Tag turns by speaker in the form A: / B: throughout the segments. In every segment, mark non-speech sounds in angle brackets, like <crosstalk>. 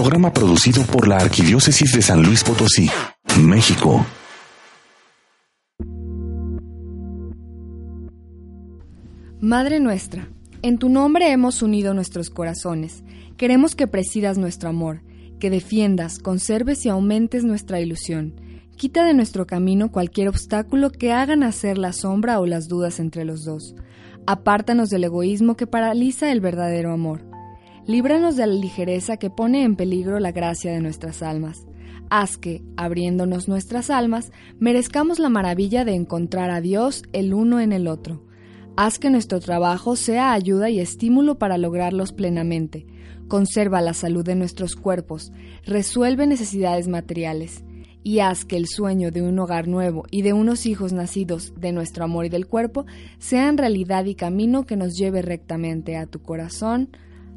A: Programa producido por la Arquidiócesis de San Luis Potosí, México.
B: Madre nuestra, en tu nombre hemos unido nuestros corazones. Queremos que presidas nuestro amor, que defiendas, conserves y aumentes nuestra ilusión. Quita de nuestro camino cualquier obstáculo que haga nacer la sombra o las dudas entre los dos. Apártanos del egoísmo que paraliza el verdadero amor. Líbranos de la ligereza que pone en peligro la gracia de nuestras almas. Haz que, abriéndonos nuestras almas, merezcamos la maravilla de encontrar a Dios el uno en el otro. Haz que nuestro trabajo sea ayuda y estímulo para lograrlos plenamente. Conserva la salud de nuestros cuerpos, resuelve necesidades materiales y haz que el sueño de un hogar nuevo y de unos hijos nacidos de nuestro amor y del cuerpo sean realidad y camino que nos lleve rectamente a tu corazón.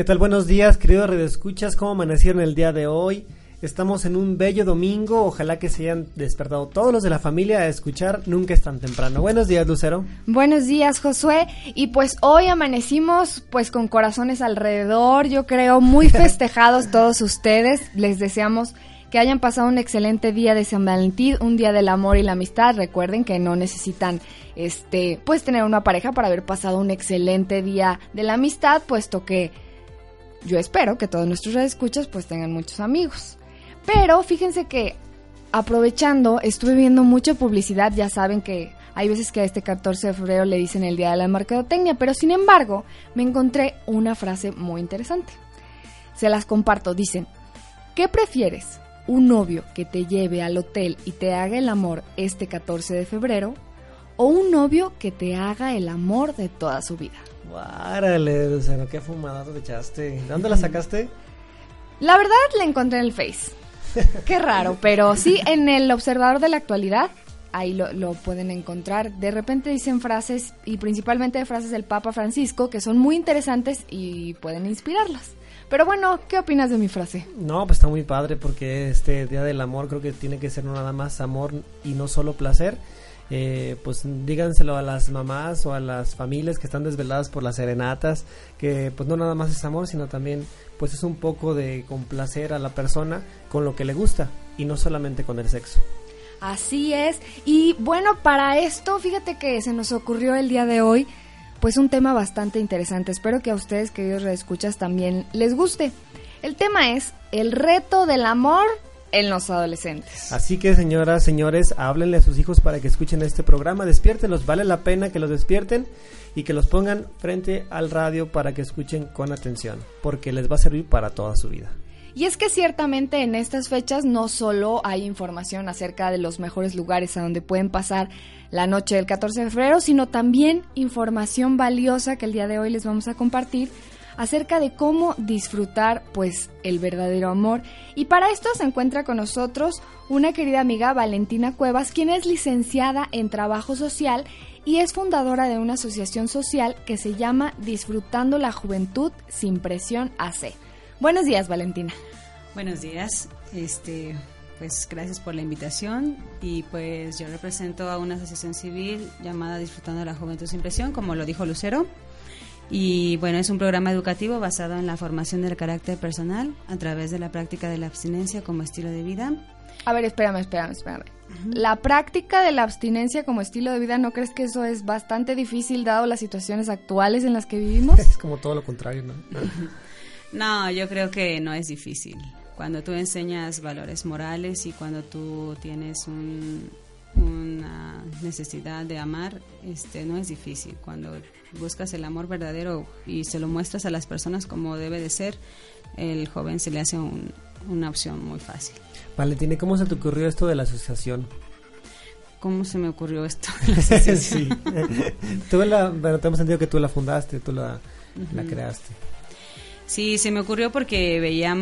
C: ¿Qué tal? Buenos días, queridos redescuchas. ¿Cómo amanecieron el día de hoy? Estamos en un bello domingo. Ojalá que se hayan despertado todos los de la familia a escuchar Nunca es tan temprano. Buenos días, Lucero.
B: Buenos días, Josué. Y pues hoy amanecimos pues con corazones alrededor, yo creo, muy <laughs> festejados todos ustedes. Les deseamos que hayan pasado un excelente día de San Valentín, un día del amor y la amistad. Recuerden que no necesitan este pues tener una pareja para haber pasado un excelente día de la amistad, puesto que yo espero que todos nuestros escuchas pues tengan muchos amigos. Pero fíjense que aprovechando, estuve viendo mucha publicidad, ya saben que hay veces que a este 14 de febrero le dicen el Día de la Mercadotecnia, pero sin embargo me encontré una frase muy interesante. Se las comparto, dicen, ¿qué prefieres? ¿Un novio que te lleve al hotel y te haga el amor este 14 de febrero? ¿O un novio que te haga el amor de toda su vida?
C: Guárale, Lucero, qué fumadazo te echaste. ¿Dónde la sacaste?
B: La verdad la encontré en el Face. <laughs> Qué raro, pero sí en el observador de la actualidad, ahí lo, pueden encontrar. De repente dicen frases, y principalmente frases del Papa Francisco, que son muy interesantes y pueden inspirarlas. Pero bueno, ¿qué opinas de mi frase?
C: No, pues está muy padre porque este Día del Amor creo que tiene que ser nada más amor y no solo placer eh, pues díganselo a las mamás o a las familias que están desveladas por las serenatas, que pues no nada más es amor, sino también pues es un poco de complacer a la persona con lo que le gusta y no solamente con el sexo.
B: Así es. Y bueno, para esto, fíjate que se nos ocurrió el día de hoy, pues un tema bastante interesante. Espero que a ustedes, queridos reescuchas, también les guste. El tema es el reto del amor en los adolescentes.
C: Así que señoras, señores, háblenle a sus hijos para que escuchen este programa, despiértenlos, vale la pena que los despierten y que los pongan frente al radio para que escuchen con atención, porque les va a servir para toda su vida.
B: Y es que ciertamente en estas fechas no solo hay información acerca de los mejores lugares a donde pueden pasar la noche del 14 de febrero, sino también información valiosa que el día de hoy les vamos a compartir acerca de cómo disfrutar pues el verdadero amor. Y para esto se encuentra con nosotros una querida amiga Valentina Cuevas, quien es licenciada en trabajo social y es fundadora de una asociación social que se llama Disfrutando la Juventud sin Presión AC. Buenos días, Valentina.
D: Buenos días. Este, pues gracias por la invitación y pues yo represento a una asociación civil llamada Disfrutando la Juventud sin Presión, como lo dijo Lucero Y bueno, es un programa educativo basado en la formación del carácter personal a través de la práctica de la abstinencia como estilo de vida.
B: A ver, espérame, espérame, espérame. La práctica de la abstinencia como estilo de vida, ¿no crees que eso es bastante difícil dado las situaciones actuales en las que vivimos? <laughs>
C: Es como todo lo contrario, ¿no?
D: No, yo creo que no es difícil. Cuando tú enseñas valores morales y cuando tú tienes una necesidad de amar, este, no es difícil. Cuando buscas el amor verdadero y se lo muestras a las personas como debe de ser, el joven se le hace una opción muy fácil.
C: Valentina, ¿cómo se te ocurrió esto de la asociación?
D: ¿Cómo se me ocurrió esto? <laughs> <laughs>
C: sí. tú la, bueno, tenemos entendido que tú la fundaste, tú la, la creaste.
D: Sí, se me ocurrió porque veía,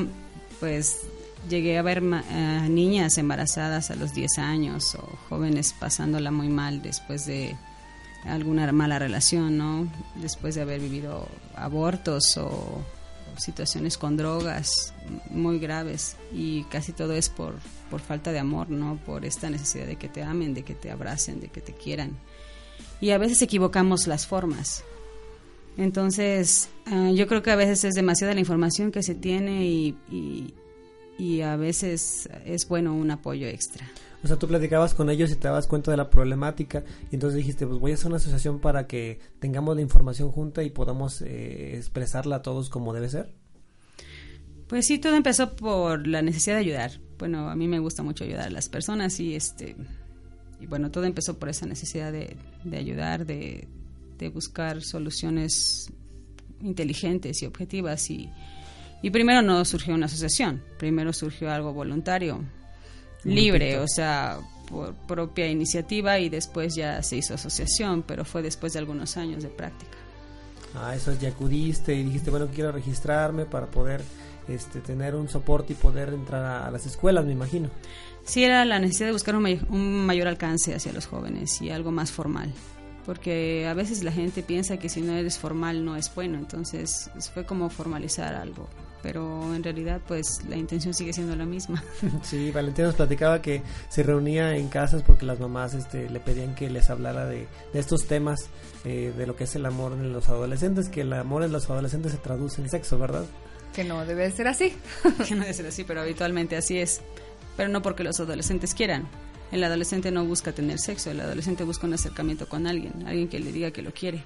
D: pues, llegué a ver niñas embarazadas a los 10 años o jóvenes pasándola muy mal después de alguna mala relación, ¿no? Después de haber vivido abortos o situaciones con drogas muy graves y casi todo es por, por falta de amor, ¿no? Por esta necesidad de que te amen, de que te abracen, de que te quieran. Y a veces equivocamos las formas. Entonces, ah, yo creo que a veces es demasiada la información que se tiene y, y, a veces es bueno un apoyo extra.
C: O sea, tú platicabas con ellos y te dabas cuenta de la problemática y entonces dijiste, pues voy a hacer una asociación para que tengamos la información junta y podamos eh, expresarla a todos como debe ser.
D: Pues sí, todo empezó por la necesidad de ayudar. Bueno, a mí me gusta mucho ayudar a las personas y este bueno, todo empezó por esa necesidad de, de ayudar, de, de buscar soluciones inteligentes y objetivas y, y primero no surgió una asociación, primero surgió algo voluntario, libre, o sea, por propia iniciativa y después ya se hizo asociación, pero fue después de algunos años de práctica.
C: Ah, eso ya acudiste y dijiste, bueno, quiero registrarme para poder este, tener un soporte y poder entrar a, las escuelas, me imagino.
D: Sí, era la necesidad de buscar un, un mayor alcance hacia los jóvenes y algo más formal porque a veces la gente piensa que si no eres formal no es bueno, entonces fue como formalizar algo, pero en realidad pues la intención sigue siendo la misma. <laughs>
C: Sí, Valentina nos platicaba que se reunía en casas porque las mamás este, le pedían que les hablara de, estos temas, eh, de lo que es el amor en los adolescentes, que el amor en los adolescentes se traduce en sexo, ¿verdad?
B: Que no debe ser así. <laughs>
D: que no debe ser así, pero habitualmente así es, pero no porque los adolescentes quieran, el adolescente no busca tener sexo, el adolescente busca un acercamiento con alguien, alguien que le diga que lo quiere.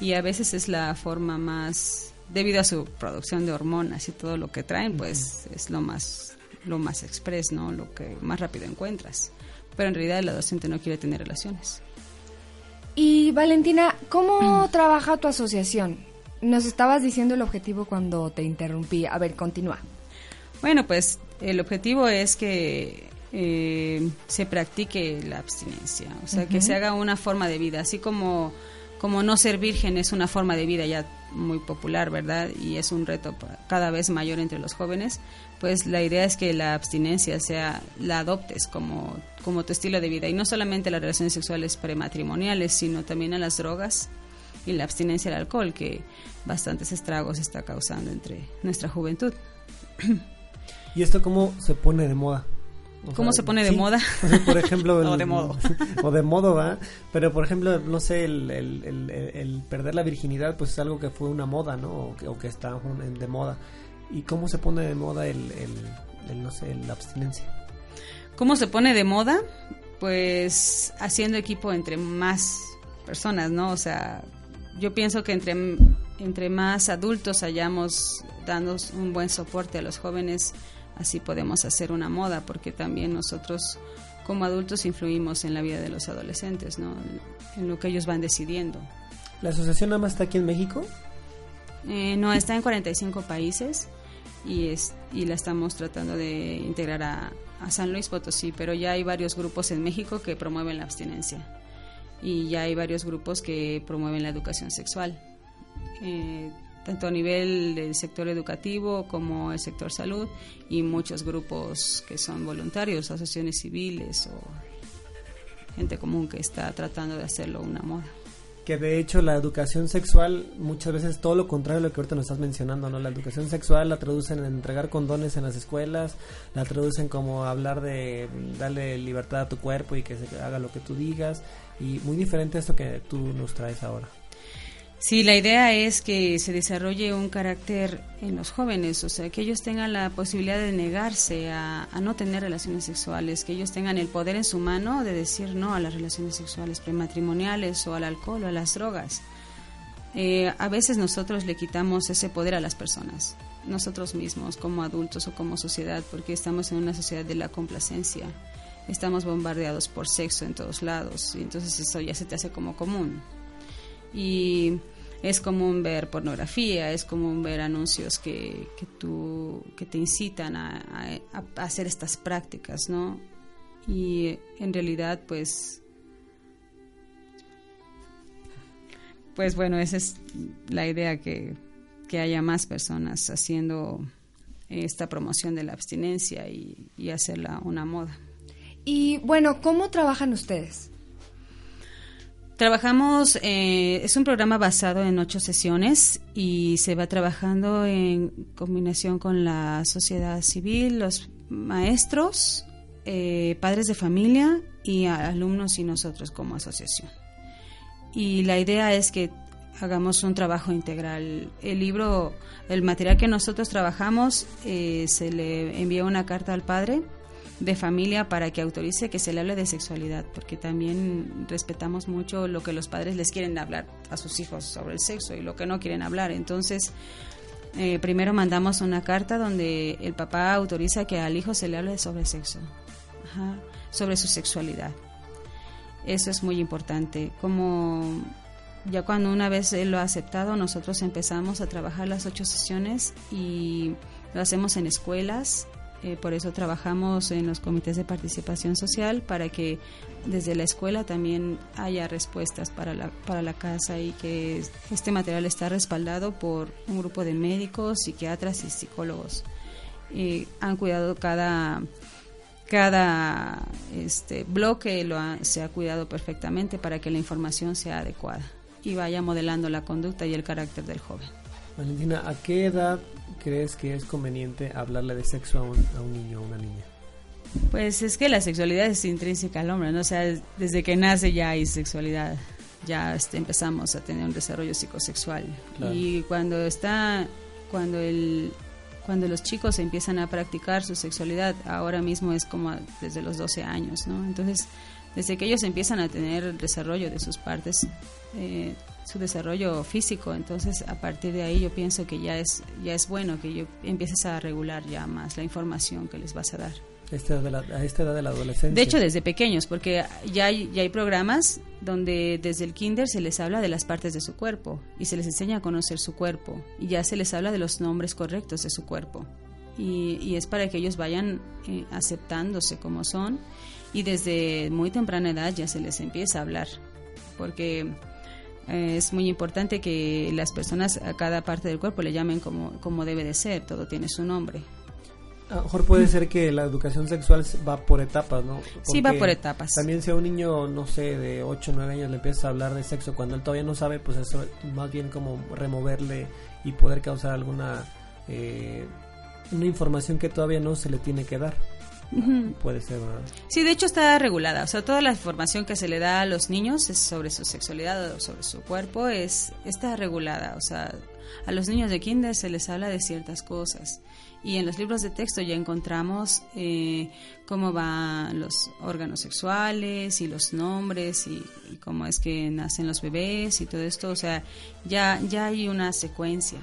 D: Y a veces es la forma más, debido a su producción de hormonas y todo lo que traen, pues es lo más, lo más express, ¿no? Lo que más rápido encuentras. Pero en realidad el adolescente no quiere tener relaciones.
B: Y Valentina, ¿cómo <clears throat> trabaja tu asociación? Nos estabas diciendo el objetivo cuando te interrumpí. A ver, continúa.
D: Bueno, pues el objetivo es que eh, se practique la abstinencia, o sea, que se haga una forma de vida, así como, como no ser virgen es una forma de vida ya muy popular, ¿verdad? Y es un reto cada vez mayor entre los jóvenes, pues la idea es que la abstinencia sea, la adoptes como, como tu estilo de vida, y no solamente las relaciones sexuales prematrimoniales, sino también a las drogas y la abstinencia al alcohol, que bastantes estragos está causando entre nuestra juventud.
C: ¿Y esto cómo se pone de moda?
D: ¿Cómo se pone de moda?
C: por ejemplo, <laughs>
D: o de modo. <laughs>
C: o de modo, ¿va? Pero, por ejemplo, no sé, el, el, el, perder la virginidad, pues es algo que fue una moda, ¿no? O que, o que está de moda. ¿Y cómo se pone de moda el, el, no sé, la abstinencia?
D: ¿Cómo se pone de moda? Pues haciendo equipo entre más personas, ¿no? O sea, yo pienso que entre, entre más adultos hayamos dando un buen soporte a los jóvenes, así podemos hacer una moda, porque también nosotros como adultos influimos en la vida de los adolescentes, ¿no? en lo que ellos van decidiendo.
C: ¿La asociación nada más está aquí en México?
D: Eh, no, está en 45 países y, es, y la estamos tratando de integrar a, San Luis Potosí, pero ya hay varios grupos en México que promueven la abstinencia y ya hay varios grupos que promueven la educación sexual. Eh, tanto a nivel del sector educativo como el sector salud y muchos grupos que son voluntarios, asociaciones civiles o gente común que está tratando de hacerlo una moda.
C: Que de hecho la educación sexual muchas veces todo lo contrario a lo que ahorita nos estás mencionando, ¿no? La educación sexual la traducen en entregar condones en las escuelas, la traducen como hablar de darle libertad a tu cuerpo y que se haga lo que tú digas y muy diferente a esto que tú nos traes ahora.
D: Sí, la idea es que se desarrolle un carácter en los jóvenes, o sea, que ellos tengan la posibilidad de negarse a, no tener relaciones sexuales, que ellos tengan el poder en su mano de decir no a las relaciones sexuales prematrimoniales o al alcohol o a las drogas. Eh, a veces nosotros le quitamos ese poder a las personas, nosotros mismos como adultos o como sociedad, porque estamos en una sociedad de la complacencia, estamos bombardeados por sexo en todos lados, y entonces eso ya se te hace como común. Y es común ver pornografía, es común ver anuncios que, que, tú, que te incitan a, hacer estas prácticas, ¿no? Y en realidad, pues, pues bueno, esa es la idea que, que haya más personas haciendo esta promoción de la abstinencia y, y hacerla una moda.
B: Y bueno, ¿cómo trabajan ustedes?
D: Trabajamos, eh, es un programa basado en ocho sesiones y se va trabajando en combinación con la sociedad civil, los maestros, eh, padres de familia y alumnos y nosotros como asociación. Y la idea es que hagamos un trabajo integral. El libro, el material que nosotros trabajamos, eh, se le envía una carta al padre de familia para que autorice que se le hable de sexualidad, porque también respetamos mucho lo que los padres les quieren hablar a sus hijos sobre el sexo y lo que no quieren hablar. Entonces, eh, primero mandamos una carta donde el papá autoriza que al hijo se le hable sobre sexo, sobre su sexualidad. Eso es muy importante. Como ya cuando una vez él lo ha aceptado, nosotros empezamos a trabajar las ocho sesiones y lo hacemos en escuelas, eh, por eso trabajamos en los comités de participación social para que desde la escuela también haya respuestas para la, para la casa y que este material está respaldado por un grupo de médicos, psiquiatras y psicólogos. han cuidado cada cada este bloque lo se ha cuidado perfectamente para que la información sea adecuada y vaya modelando la conducta y el carácter del joven.
C: Valentina, ¿a qué edad crees que es conveniente hablarle de sexo a un, a un niño o una niña?
D: Pues es que la sexualidad es intrínseca al hombre, ¿no? O sea, desde que nace ya hay sexualidad, ya este, empezamos a tener un desarrollo psicosexual. Y cuando está, cuando el, cuando los chicos empiezan a practicar su sexualidad, ahora mismo es como desde los 12 años, ¿no? Entonces, desde que ellos empiezan a tener el desarrollo de sus partes, eh, su desarrollo físico, entonces a partir de ahí yo pienso que ya es ya es bueno que yo empieces a regular ya más la información que les vas a dar.
C: Este de la, a esta edad de la adolescencia.
D: De hecho, desde pequeños, porque ya hay, ya hay programas donde desde el kinder se les habla de las partes de su cuerpo y se les enseña a conocer su cuerpo y ya se les habla de los nombres correctos de su cuerpo. Y, y es para que ellos vayan eh, aceptándose como son y desde muy temprana edad ya se les empieza a hablar, porque eh, es muy importante que las personas a cada parte del cuerpo le llamen como, como debe de ser, todo tiene su nombre.
C: A lo mejor puede ser que la educación sexual va por etapas, ¿no?
D: sí, va por etapas.
C: También si a un niño, no sé, de 8 o 9 años le empieza a hablar de sexo cuando él todavía no sabe, pues eso más bien como removerle y poder causar alguna eh, una información que todavía no se le tiene que dar. Puede ser, ¿verdad?
D: Sí, de hecho está regulada. O sea, toda la información que se le da a los niños es sobre su sexualidad o sobre su cuerpo es está regulada. O sea, a los niños de kinder se les habla de ciertas cosas. Y en los libros de texto ya encontramos eh, cómo van los órganos sexuales y los nombres y, y, cómo es que nacen los bebés y todo esto. O sea, ya, ya hay una secuencia.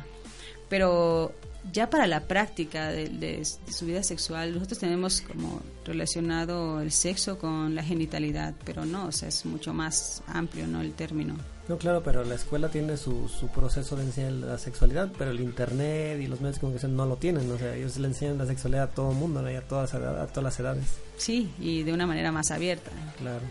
D: Pero ya para la práctica de, su vida sexual, nosotros tenemos como relacionado el sexo con la genitalidad, pero no, o sea, es mucho más amplio, ¿no? El término.
C: No, claro, pero la escuela tiene su, su proceso de enseñar la sexualidad, pero el internet y los medios de comunicación no lo tienen, o sea, ellos le enseñan la sexualidad a todo el mundo, a, todas, a todas las edades.
D: Sí, y de una manera más abierta.
C: Claro.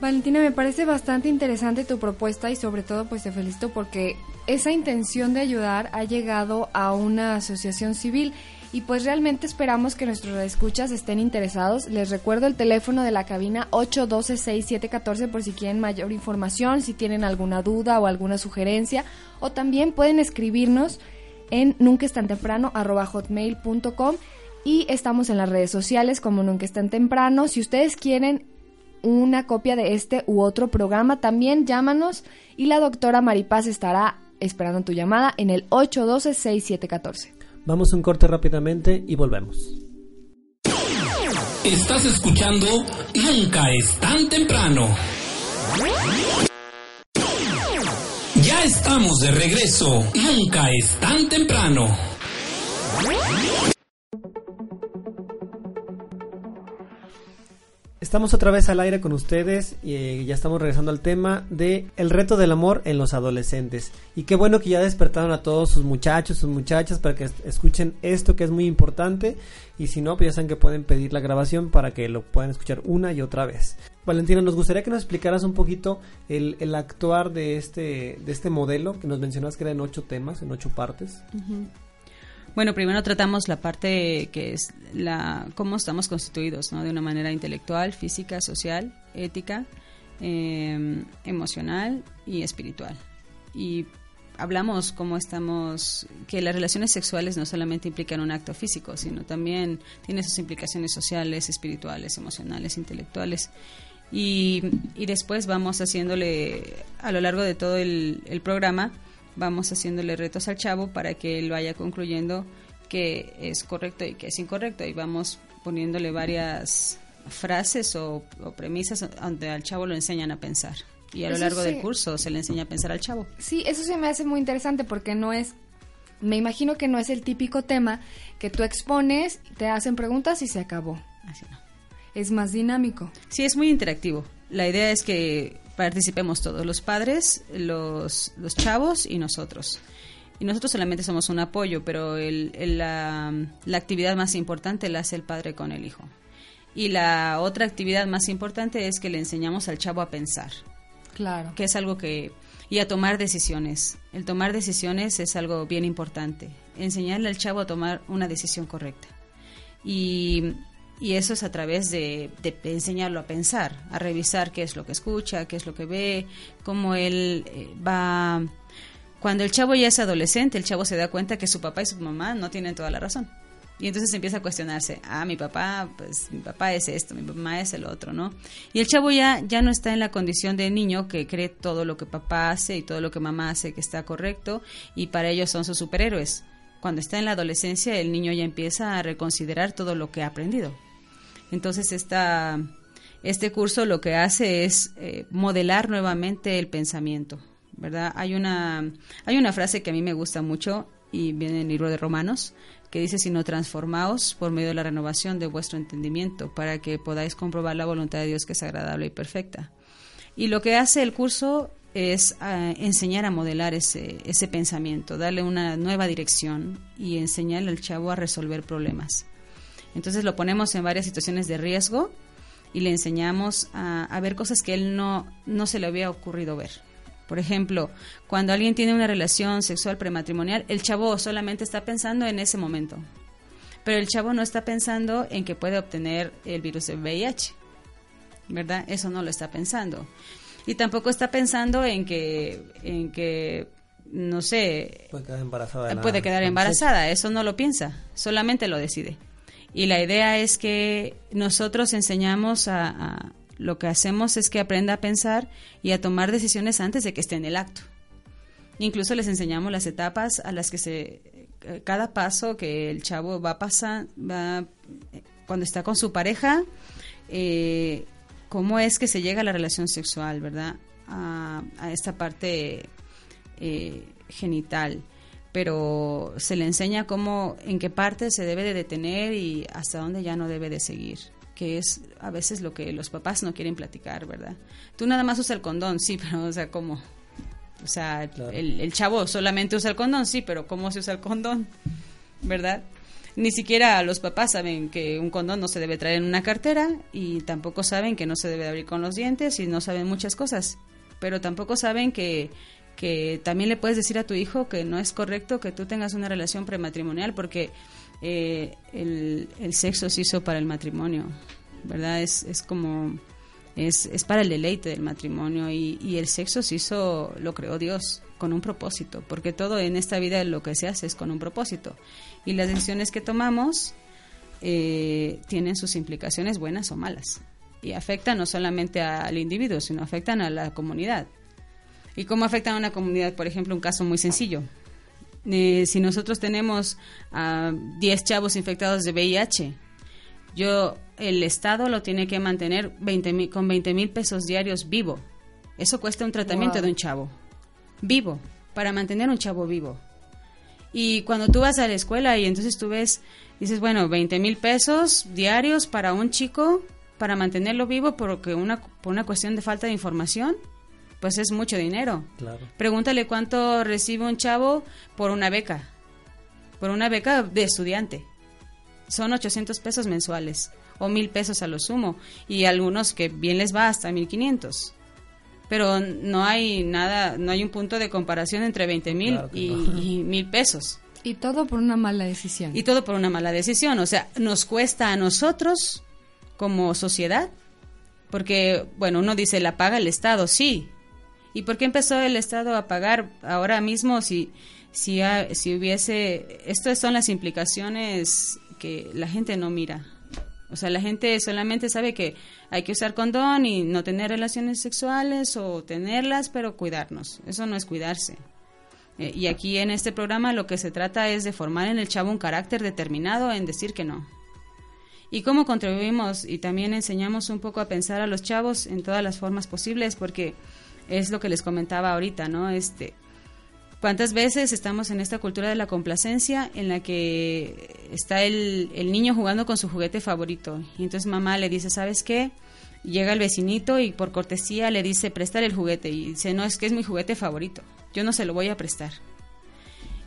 B: Valentina, me parece bastante interesante tu propuesta y sobre todo pues te felicito porque esa intención de ayudar ha llegado a una asociación civil y pues realmente esperamos que nuestros escuchas estén interesados. Les recuerdo el teléfono de la cabina 812-6714 por si quieren mayor información, si tienen alguna duda o alguna sugerencia o también pueden escribirnos en nunca hotmail.com y estamos en las redes sociales como nunca es tan temprano. Si ustedes quieren una copia de este u otro programa, también llámanos y la doctora Maripaz estará esperando tu llamada en el 812-6714.
C: Vamos un corte rápidamente y volvemos.
E: Estás escuchando Nunca es tan temprano. Ya estamos de regreso. Nunca es tan temprano.
C: Estamos otra vez al aire con ustedes y eh, ya estamos regresando al tema de el reto del amor en los adolescentes. Y qué bueno que ya despertaron a todos sus muchachos, sus muchachas para que escuchen esto que es muy importante y si no, pues ya saben que pueden pedir la grabación para que lo puedan escuchar una y otra vez. Valentina, nos gustaría que nos explicaras un poquito el, el actuar de este, de este modelo que nos mencionas que era en ocho temas, en ocho partes.
D: Bueno, primero tratamos la parte que es la cómo estamos constituidos, ¿no? De una manera intelectual, física, social, ética, em, emocional y espiritual. Y hablamos cómo estamos, que las relaciones sexuales no solamente implican un acto físico, sino también tiene sus implicaciones sociales, espirituales, emocionales, intelectuales. Y, y después vamos haciéndole, a lo largo de todo el, el programa, vamos haciéndole retos al chavo para que él vaya concluyendo que es correcto y que es incorrecto y vamos poniéndole varias frases o, premisas donde al chavo lo enseñan a pensar. Y a lo largo del curso se le enseña a pensar al chavo.
B: Sí, eso se me hace muy interesante porque no es, me imagino que no es el típico tema que tú expones, te hacen preguntas y se acabó. Así no. Es más dinámico.
D: Sí, es muy interactivo. La idea es que participemos todos, los padres, los, los chavos y nosotros. Y nosotros solamente somos un apoyo, pero el, la, la actividad más importante la hace el padre con el hijo. Y la otra actividad más importante es que le enseñamos al chavo a pensar.
B: Claro.
D: Que es algo que... Y a tomar decisiones. El tomar decisiones es algo bien importante. Enseñarle al chavo a tomar una decisión correcta. Y y eso es a través de, enseñarlo a pensar, a revisar qué es lo que escucha, qué es lo que ve, cómo él eh, va... Cuando el chavo ya es adolescente, el chavo se da cuenta que su papá y su mamá no tienen toda la razón. Y entonces empieza a cuestionarse, ah, mi papá, pues mi papá es esto, mi mamá es el otro, ¿no? Y el chavo ya, ya no está en la condición de niño que cree todo lo que papá hace y todo lo que mamá hace que está correcto y para ellos son sus superhéroes. Cuando está en la adolescencia, el niño ya empieza a reconsiderar todo lo que ha aprendido. Entonces, esta, este curso lo que hace es eh, modelar nuevamente el pensamiento, ¿verdad? Hay una, hay una frase que a mí me gusta mucho y viene en el libro de Romanos, que dice, sino transformaos por medio de la renovación de vuestro entendimiento, para que podáis comprobar la voluntad de Dios que es agradable y perfecta. Y lo que hace el curso es eh, enseñar a modelar ese, ese pensamiento, darle una nueva dirección y enseñarle al chavo a resolver problemas. Entonces lo ponemos en varias situaciones de riesgo y le enseñamos a, ver cosas que él no, no se le había ocurrido ver. Por ejemplo, cuando alguien tiene una relación sexual prematrimonial, el chavo solamente está pensando en ese momento. Pero el chavo no está pensando en que puede obtener el virus de VIH. ¿Verdad? Eso no lo está pensando. Y tampoco está pensando en que, en que no sé,
C: puede quedar embarazada.
D: Puede quedar embarazada, eso no lo piensa, solamente lo decide. Y la idea es que nosotros enseñamos a, lo que hacemos es que aprenda a pensar y a tomar decisiones antes de que esté en el acto. Incluso les enseñamos las etapas a las que se eh, cada paso que el chavo va a pasar va, cuando está con su pareja eh, cómo es que se llega a la relación sexual, ¿verdad? A, esta parte eh, genital pero se le enseña cómo, en qué parte se debe de detener y hasta dónde ya no debe de seguir que es a veces lo que los papás no quieren platicar, ¿verdad? Tú nada más usas el condón, sí, <laughs> pero, o sea, ¿cómo? O sea, el, el, chavo solamente usa el condón, sí, pero ¿cómo se usa el condón? ¿Verdad? Ni siquiera los papás saben que un condón no se debe traer en una cartera y tampoco saben que no se debe abrir con los dientes y no saben muchas cosas, pero tampoco saben que que también le puedes decir a tu hijo que no es correcto que tú tengas una relación prematrimonial porque eh, el, sexo se hizo para el matrimonio, ¿verdad? Es, es como, es, es para el deleite del matrimonio y, y el sexo se hizo, lo creó Dios con un propósito, porque todo en esta vida lo que se hace es con un propósito. Y las decisiones que tomamos eh, tienen sus implicaciones buenas o malas. y afectan no solamente al individuo, sino afectan a la comunidad. ¿Y cómo afectan a una comunidad? Por ejemplo, un caso muy sencillo. Eh, si nosotros tenemos a 10 chavos infectados de VIH, yo, el Estado lo tiene que mantener 20 con 20 mil pesos diarios vivo. Eso cuesta un tratamiento de un chavo. Vivo, para mantener un chavo vivo. Y cuando tú vas a la escuela y entonces tú ves, dices, bueno, 20 mil pesos diarios para un chico, para mantenerlo vivo porque una, por una cuestión de falta de información, pues es mucho dinero. Pregúntale cuánto recibe un chavo por una beca, por una beca de estudiante. Son 800 pesos mensuales o mil pesos a lo sumo y algunos que bien les va hasta 1500 pero no hay nada, no hay un punto de comparación entre 20 mil y mil pesos.
B: Y todo por una mala decisión.
D: Y todo por una mala decisión. O sea, nos cuesta a nosotros como sociedad, porque, bueno, uno dice, la paga el Estado, sí, ¿Y por qué empezó el Estado a pagar ahora mismo si, si, si hubiese... Estas son las implicaciones que la gente no mira. O sea, la gente solamente sabe que hay que usar condón y no tener relaciones sexuales o tenerlas, pero cuidarnos. Eso no es cuidarse. Eh, y aquí en este programa lo que se trata es de formar en el chavo un carácter determinado en decir que no. Y cómo contribuimos y también enseñamos un poco a pensar a los chavos en todas las formas posibles, porque es lo que les comentaba ahorita, ¿no? Este, ¿Cuántas veces estamos en esta cultura de la complacencia en la que está el, el, niño jugando con su juguete favorito? Y entonces mamá le dice, ¿sabes qué? Llega el vecinito y por cortesía le dice, prestar el juguete. Y dice, no, es que es mi juguete favorito, yo no se lo voy a prestar.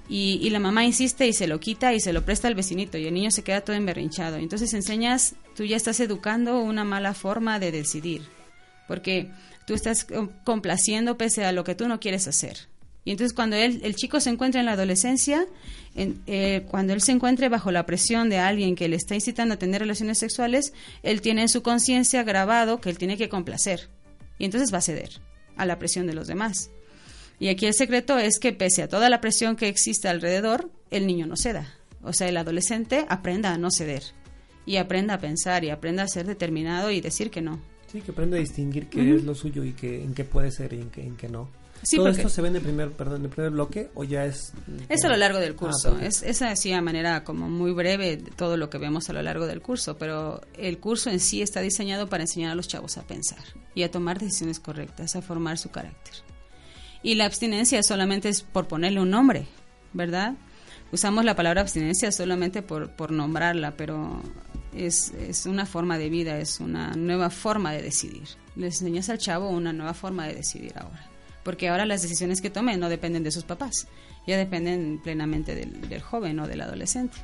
D: Y, y la mamá insiste y se lo quita y se lo presta al vecinito y el niño se queda todo emberrinchado. Entonces enseñas, tú ya estás educando una mala forma de decidir. Porque tú estás complaciendo pese a lo que tú no quieres hacer. Y entonces cuando él, el chico se encuentra en la adolescencia, eh, cuando él se encuentre bajo la presión de alguien que le está incitando a tener relaciones sexuales, él tiene en su conciencia grabado que él tiene que complacer. Y entonces va a ceder a la presión de los demás. Y aquí el secreto es que pese a toda la presión que existe alrededor, el niño no ceda. O sea, el adolescente aprenda a no ceder. Y aprenda a pensar y aprenda a ser determinado y decir que no.
C: Sí, que aprende a distinguir qué es lo suyo y que, en qué puede ser y en qué, en qué no. ¿Todo esto se ve en el primer, perdón, en el primer bloque o ya es...?
D: Es a lo largo del ah, curso. es, es así a manera como muy breve todo lo que vemos a lo largo del curso, pero el curso en sí está diseñado para enseñar a los chavos a pensar y a tomar decisiones correctas, a formar su carácter. Y la abstinencia solamente es por ponerle un nombre, ¿verdad? Usamos la palabra abstinencia solamente por, por nombrarla, pero es, es, una forma de vida, es una nueva forma de decidir. Le enseñas al chavo una nueva forma de decidir ahora. Porque ahora las decisiones que tome no dependen de sus papás, ya dependen plenamente del, joven o del adolescente.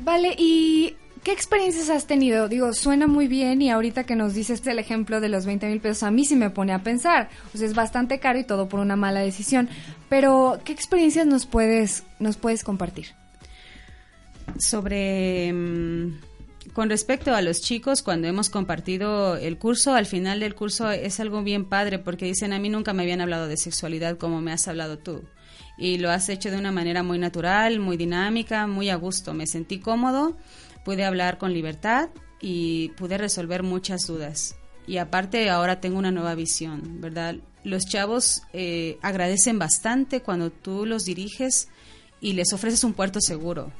B: Vale, y ¿Qué experiencias has tenido? Digo, suena muy bien y ahorita que nos dices el ejemplo de los 20 mil pesos, a mí sí me pone a pensar. O sea, es bastante caro y todo por una mala decisión. Pero, ¿qué experiencias nos puedes, nos puedes compartir?
D: Sobre mm, con respecto a los chicos, cuando hemos compartido el curso, al final del curso es algo bien padre porque dicen, a mí nunca me habían hablado de sexualidad como me has hablado tú. Y lo has hecho de una manera muy natural, muy dinámica, muy a gusto. Me sentí cómodo, pude hablar con libertad y pude resolver muchas dudas. Y aparte ahora tengo una nueva visión, ¿verdad? Los chavos eh, agradecen bastante cuando tú los diriges y les ofreces un puerto seguro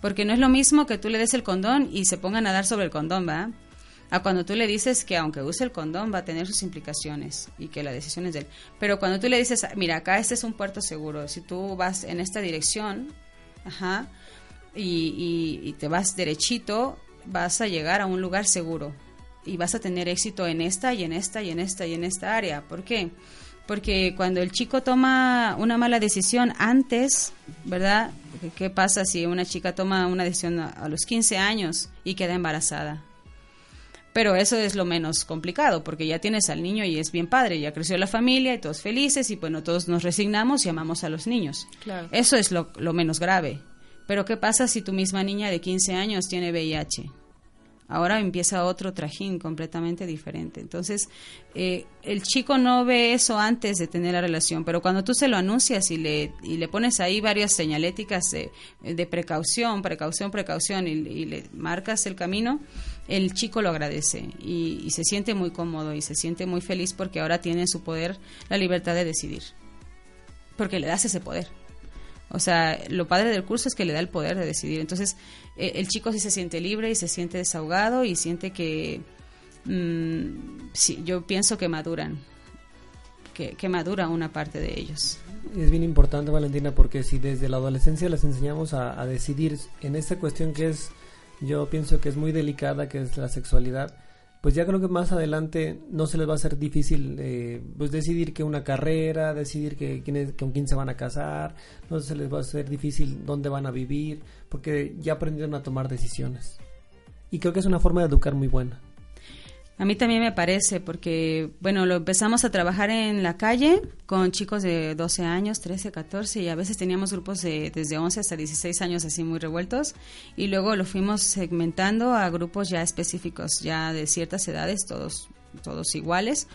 D: porque no es lo mismo que tú le des el condón y se pongan a dar sobre el condón, ¿va? A cuando tú le dices que aunque use el condón va a tener sus implicaciones y que la decisión es de él. Pero cuando tú le dices, mira, acá este es un puerto seguro, si tú vas en esta dirección, ajá, y, y te vas derechito, vas a llegar a un lugar seguro y vas a tener éxito en esta y en esta y en esta y en esta área. ¿Por qué? Porque cuando el chico toma una mala decisión antes, ¿verdad? ¿Qué pasa si una chica toma una decisión a los 15 años y queda embarazada? Pero eso es lo menos complicado, porque ya tienes al niño y es bien padre, ya creció la familia y todos felices y bueno, todos nos resignamos y amamos a los niños. Eso es lo, lo menos grave. Pero ¿qué pasa si tu misma niña de 15 años tiene VIH? Ahora empieza otro trajín completamente diferente. Entonces, eh, el chico no ve eso antes de tener la relación, pero cuando tú se lo anuncias y le, y le pones ahí varias señaléticas de, precaución, precaución, precaución, y, le marcas el camino, el chico lo agradece y, se siente muy cómodo y se siente muy feliz porque ahora tiene en su poder la libertad de decidir. Porque le das ese poder. O sea, lo padre del curso es que le da el poder de decidir. Entonces, eh, el chico sí se siente libre y se siente desahogado y siente que, mm, sí, yo pienso que maduran, que, que madura una parte de ellos.
C: Es bien importante, Valentina, porque si desde la adolescencia les enseñamos a, a decidir en esta cuestión que es yo pienso que es muy delicada, que es la sexualidad, pues ya creo que más adelante no se les va a ser difícil eh, pues decidir que una carrera, decidir que quién con quién se van a casar, no se les va a ser difícil dónde van a vivir, porque ya aprendieron a tomar decisiones. Y creo que es una forma de educar muy buena.
D: A mí también me parece, porque, bueno, lo empezamos a trabajar en la calle con chicos de 12 años, 13, 14, y a veces teníamos grupos de desde 11 hasta 16 años así muy revueltos, y luego lo fuimos segmentando a grupos ya específicos, ya de ciertas edades, todos, todos iguales,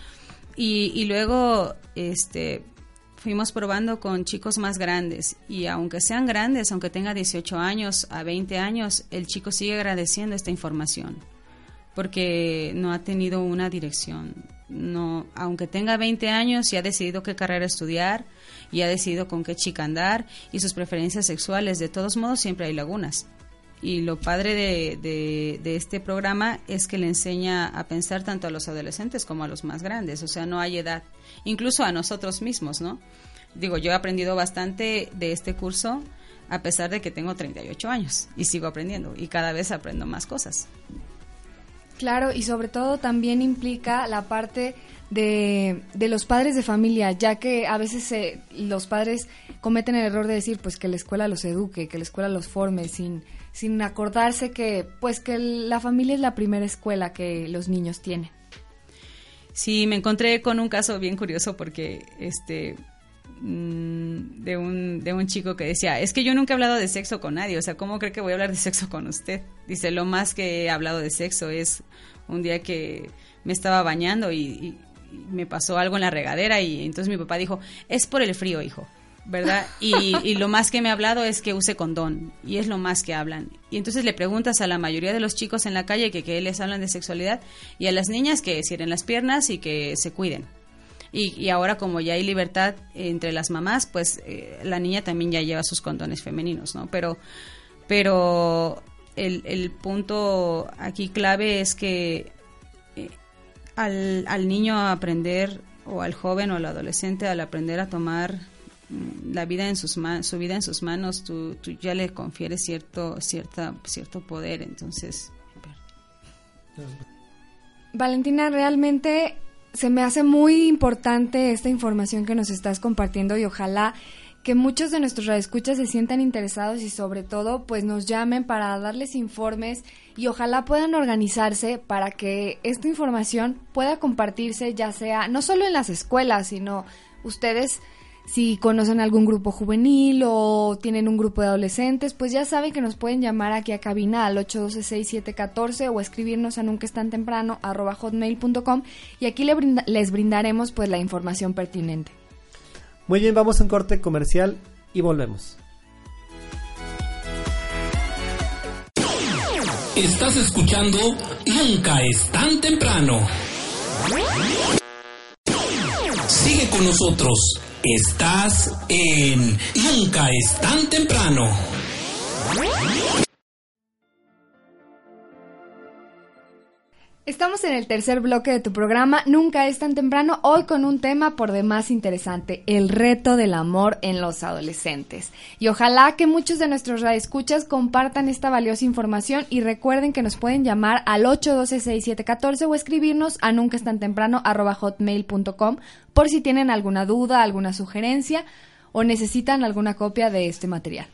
D: y, y luego, este, fuimos probando con chicos más grandes, y aunque sean grandes, aunque tenga 18 años a 20 años, el chico sigue agradeciendo esta información porque no ha tenido una dirección. No, aunque tenga 20 años y ha decidido qué carrera estudiar y ha decidido con qué chica andar y sus preferencias sexuales, de todos modos siempre hay lagunas. Y lo padre de, de, este programa es que le enseña a pensar tanto a los adolescentes como a los más grandes, o sea, no hay edad, incluso a nosotros mismos, ¿no? Digo, yo he aprendido bastante de este curso a pesar de que tengo 38 años y sigo aprendiendo y cada vez aprendo más cosas.
B: Claro, y sobre todo también implica la parte de, de los padres de familia, ya que a veces los padres cometen el error de decir pues que la escuela los eduque, que la escuela los forme, sin, sin acordarse que pues que la familia es la primera escuela que los niños tienen.
D: Sí, me encontré con un caso bien curioso porque este de un, de un chico que decía, es que yo nunca he hablado de sexo con nadie, o sea, ¿cómo cree que voy a hablar de sexo con usted? Dice, lo más que he hablado de sexo es un día que me estaba bañando y, me pasó algo en la regadera y entonces mi papá dijo, es por el frío, hijo. ¿verdad? <laughs> Y, y, lo más que me ha hablado es que use condón, y es lo más que hablan. Y entonces le preguntas a la mayoría de los chicos en la calle que, que les hablan de sexualidad, y a las niñas que cierren las piernas y que se cuiden. Y, ahora como ya hay libertad entre las mamás, pues eh, la niña también ya lleva sus condones femeninos, ¿no? Pero, pero el, el punto aquí clave es que eh, al, al niño aprender o al joven o al adolescente al aprender a tomar mm, la vida en sus su vida en sus manos tú, tú, ya le confieres cierto cierta cierto poder entonces
B: Valentina realmente se me hace muy importante esta información que nos estás compartiendo y ojalá que muchos de nuestros radioescuchas se sientan interesados y sobre todo pues nos llamen para darles informes y ojalá puedan organizarse para que esta información pueda compartirse ya sea no solo en las escuelas, sino ustedes si conocen algún grupo juvenil o tienen un grupo de adolescentes, pues ya saben que nos pueden llamar aquí a cabina al 812-6714 o escribirnos a nunca es tan temprano arroba hotmail.com y aquí les brindaremos pues la información pertinente.
C: Muy bien, vamos a un corte comercial y volvemos.
E: Estás escuchando Nunca es tan temprano. Sigue con nosotros. Estás en Nunca es tan temprano.
B: Estamos en el tercer bloque de tu programa Nunca es tan temprano, hoy con un tema por demás interesante, el reto del amor en los adolescentes. Y ojalá que muchos de nuestros radioescuchas compartan esta valiosa información y recuerden que nos pueden llamar al 812-6714 o escribirnos a nunca es tan temprano hotmail.com por si tienen alguna duda, alguna sugerencia o necesitan alguna copia de este material.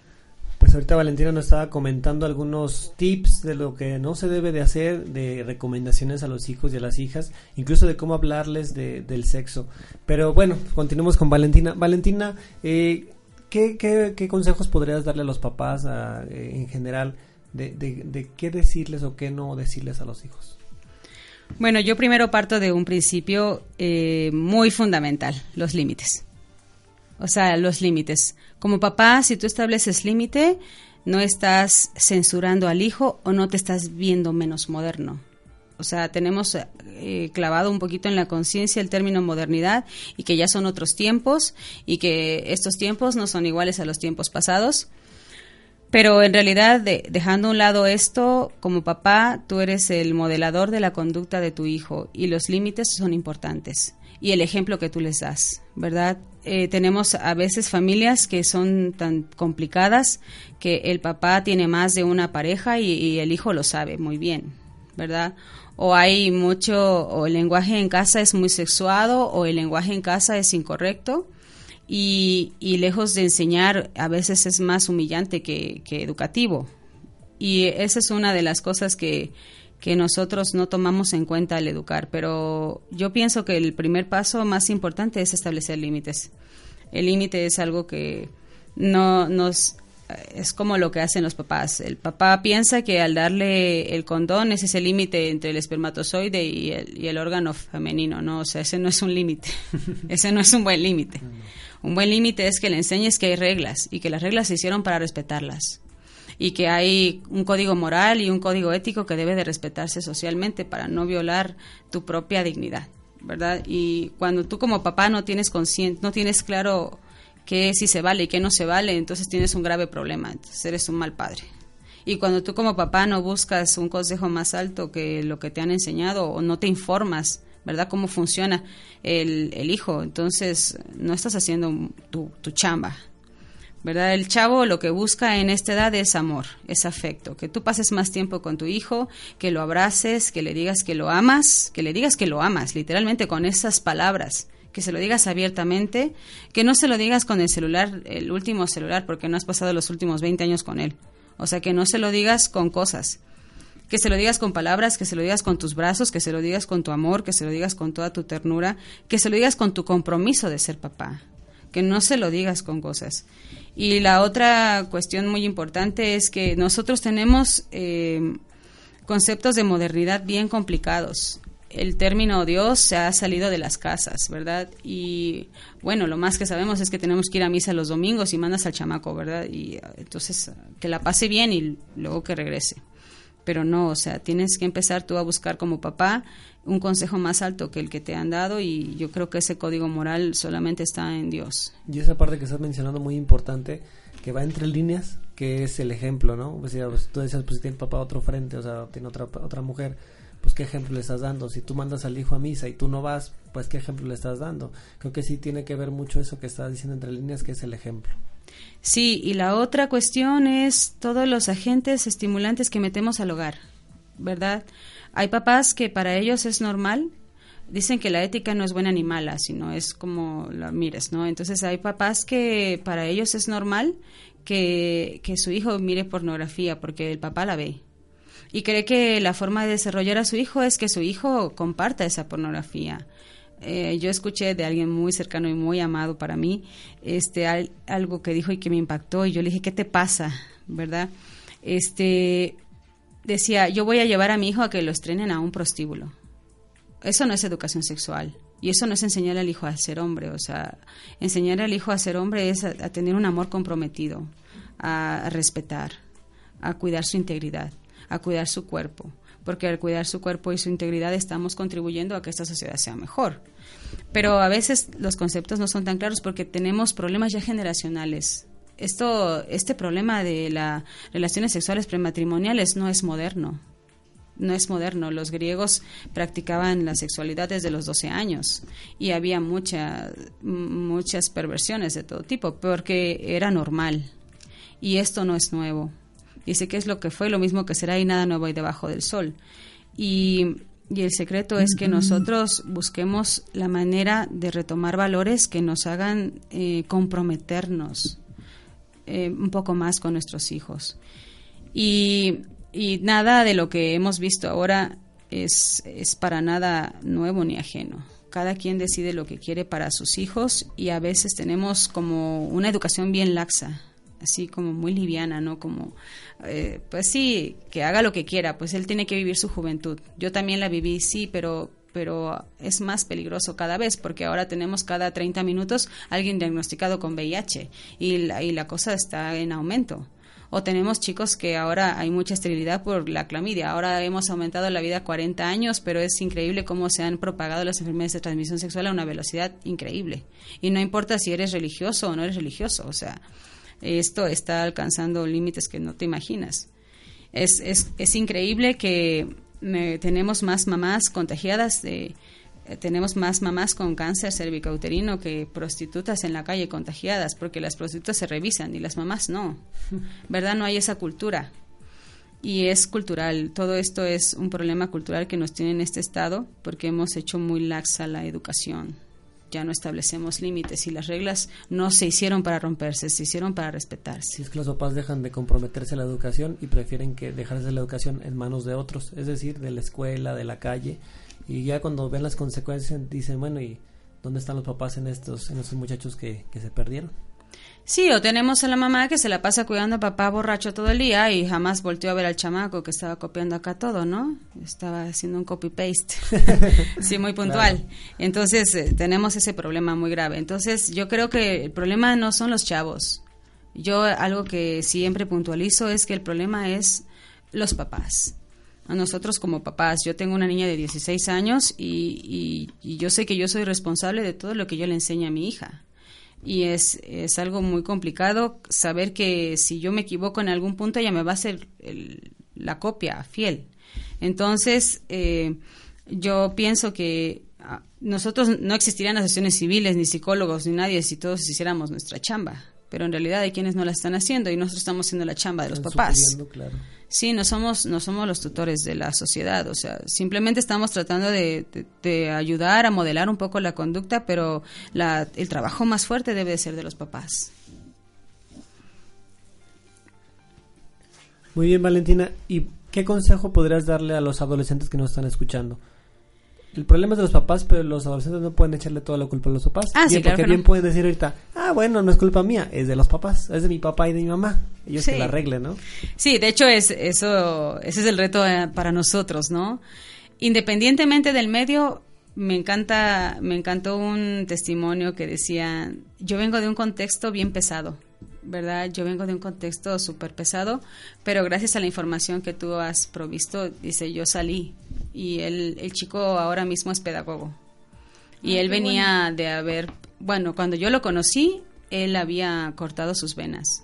C: Ahorita Valentina nos estaba comentando algunos tips de lo que no se debe de hacer, de recomendaciones a los hijos y a las hijas, incluso de cómo hablarles de, del sexo. Pero bueno, continuemos con Valentina. Valentina, eh, ¿qué, qué, consejos podrías darle a los papás eh, en general de, de, qué decirles o qué no decirles a los hijos?
D: Bueno, yo primero parto de un principio eh, muy fundamental, los límites. O sea, los límites. Como papá, si tú estableces límite, no estás censurando al hijo o no te estás viendo menos moderno. O sea, tenemos eh, clavado un poquito en la conciencia el término modernidad y que ya son otros tiempos y que estos tiempos no son iguales a los tiempos pasados. Pero en realidad, dejando a un lado esto, como papá, tú eres el modelador de la conducta de tu hijo y los límites son importantes y el ejemplo que tú les das, ¿verdad? Eh, tenemos a veces familias que son tan complicadas que el papá tiene más de una pareja y, el hijo lo sabe muy bien, ¿verdad? O hay mucho, o el lenguaje en casa es muy sexuado, o el lenguaje en casa es incorrecto, y, lejos de enseñar, a veces es más humillante que, que educativo. Y esa es una de las cosas que, que nosotros no tomamos en cuenta al educar, pero yo pienso que el primer paso más importante es establecer límites. El límite es algo que no nos es como lo que hacen los papás. El papá piensa que al darle el condón es ese límite entre el espermatozoide y el, y el órgano femenino, ¿no? O sea, ese no es un límite. <laughs> ese no es un buen límite. Un buen límite es que le enseñes que hay reglas y que las reglas se hicieron para respetarlas y que hay un código moral y un código ético que debe de respetarse socialmente para no violar tu propia dignidad, ¿verdad? Y cuando tú como papá no tienes consciente, no tienes claro qué sí se vale y qué no se vale, entonces tienes un grave problema, entonces eres un mal padre. Y cuando tú como papá no buscas un consejo más alto que lo que te han enseñado o no te informas, ¿verdad? Cómo funciona el, el hijo, entonces no estás haciendo tu, tu chamba, ¿verdad? El chavo lo que busca en esta edad es amor, es afecto, que tú pases más tiempo con tu hijo, que lo abraces, que le digas que lo amas, que le digas que lo amas, literalmente con esas palabras, que se lo digas abiertamente, que no se lo digas con el celular, el último celular, porque no has pasado los últimos 20 años con él. O sea, que no se lo digas con cosas, que se lo digas con palabras, que se lo digas con tus brazos, que se lo digas con tu amor, que se lo digas con toda tu ternura, que se lo digas con tu compromiso de ser papá, que no se lo digas con cosas. Y la otra cuestión muy importante es que nosotros tenemos eh, conceptos de modernidad bien complicados. El término Dios se ha salido de las casas, ¿verdad? Y bueno, lo más que sabemos es que tenemos que ir a misa los domingos y mandas al chamaco, ¿verdad? Y entonces que la pase bien y luego que regrese pero no, o sea, tienes que empezar tú a buscar como papá un consejo más alto que el que te han dado y yo creo que ese código moral solamente está en Dios.
C: Y esa parte que estás mencionando muy importante, que va entre líneas, que es el ejemplo, ¿no? Pues, pues tú decías, pues tiene papá otro frente, o sea, tiene otra, otra mujer, pues qué ejemplo le estás dando. Si tú mandas al hijo a misa y tú no vas, pues qué ejemplo le estás dando. Creo que sí tiene que ver mucho eso que estás diciendo entre líneas, que es el ejemplo.
D: Sí, y la otra cuestión es todos los agentes estimulantes que metemos al hogar, ¿verdad? Hay papás que para ellos es normal, dicen que la ética no es buena ni mala, sino es como la mires, ¿no? Entonces hay papás que para ellos es normal que, que su hijo mire pornografía porque el papá la ve. Y cree que la forma de desarrollar a su hijo es que su hijo comparta esa pornografía. Eh, yo escuché de alguien muy cercano y muy amado para mí este algo que dijo y que me impactó y yo le dije qué te pasa verdad este decía yo voy a llevar a mi hijo a que lo estrenen a un prostíbulo eso no es educación sexual y eso no es enseñar al hijo a ser hombre o sea enseñar al hijo a ser hombre es a, tener un amor comprometido a respetar a cuidar su integridad a cuidar su cuerpo porque al cuidar su cuerpo y su integridad estamos contribuyendo a que esta sociedad sea mejor. Pero a veces los conceptos no son tan claros porque tenemos problemas ya generacionales. Esto, este problema de las relaciones sexuales prematrimoniales no es moderno. No es moderno. Los griegos practicaban la sexualidad desde los 12 años y había mucha, muchas perversiones de todo tipo porque era normal. Y esto no es nuevo. Dice que es lo que fue, lo mismo que será y nada nuevo hay debajo del sol. Y, el secreto es que nosotros busquemos la manera de retomar valores que nos hagan eh, comprometernos eh, un poco más con nuestros hijos. Y, y, nada de lo que hemos visto ahora es, es para nada nuevo ni ajeno cada quien decide lo que quiere para sus hijos y a veces tenemos como una educación bien laxa así como muy liviana, ¿no? Como, eh, pues sí, que haga lo que quiera, pues él tiene que vivir su juventud. Yo también la viví, sí, pero pero es más peligroso cada vez porque ahora tenemos cada 30 minutos alguien diagnosticado con VIH y la, y la cosa está en aumento. O tenemos chicos que ahora hay mucha esterilidad por la clamidia. Ahora hemos aumentado la vida a 40 años, pero es increíble cómo se han propagado las enfermedades de transmisión sexual a una velocidad increíble. Y no importa si eres religioso o no eres religioso, o sea, esto está alcanzando límites que no te imaginas. Es, es, es increíble que tenemos más mamás contagiadas de eh, tenemos más mamás con cáncer cervicouterino que prostitutas en la calle contagiadas, porque las prostitutas se revisan y las mamás no. <laughs> ¿Verdad? No hay esa cultura. Y es cultural. Todo esto es un problema cultural que nos tiene en este estado porque hemos hecho muy laxa la educación. Ya no establecemos límites y las reglas no se hicieron para romperse, se hicieron para respetarse.
C: Si es que los papás dejan de comprometerse a la educación y prefieren que dejarse la educación en manos de otros, es decir, de la escuela, de la calle, y ya cuando ven las consecuencias dicen, bueno, ¿y dónde están los papás en estos, en estos muchachos que, que se perdieron?
D: Sí, o tenemos a la mamá que se la pasa cuidando a papá borracho todo el día y jamás volteó a ver al chamaco que estaba copiando acá todo, ¿no? Estaba haciendo un copy-paste. <laughs> sí, muy puntual. Entonces, eh, tenemos ese problema muy grave. Entonces, yo creo que el problema no son los chavos. Yo algo que siempre puntualizo es que el problema es los papás a nosotros como papás. Yo tengo una niña de 16 años y, yo sé que yo soy responsable de todo lo que yo le enseño a mi hija. Y es, es algo muy complicado saber que si yo me equivoco en algún punto ella me va a hacer la copia fiel. Entonces, eh, yo pienso que ah, nosotros no existirían asociaciones civiles, ni psicólogos, ni nadie si todos hiciéramos nuestra chamba. Pero en realidad hay quienes no la están haciendo y nosotros estamos haciendo la chamba de los papás.
C: Claro.
D: Sí, no somos, no somos los tutores de la sociedad, o sea, simplemente estamos tratando de, ayudar a modelar un poco la conducta, pero la, el trabajo más fuerte debe ser de los papás.
C: Muy bien, Valentina. ¿Y qué consejo podrías darle a los adolescentes que nos están escuchando? El problema es de los papás, pero los adolescentes no pueden echarle toda la culpa a los papás.
D: Ah, sí,
C: porque bien pueden decir ahorita, ah, bueno, no es culpa mía, es de los papás, es de mi papá y de mi mamá. Ellos que la arreglen, ¿no?
D: Sí, de hecho, es, eso, ese es el reto eh, para nosotros, ¿no? Independientemente del medio, me encanta, me encantó un testimonio que decía, yo vengo de un contexto bien pesado ¿verdad? Yo vengo de un contexto súper pesado, pero gracias a la información que tú has provisto, dice, yo salí. Y el, el chico ahora mismo es pedagogo. Y ah, él venía de haber, bueno, cuando yo lo conocí, él había cortado sus venas.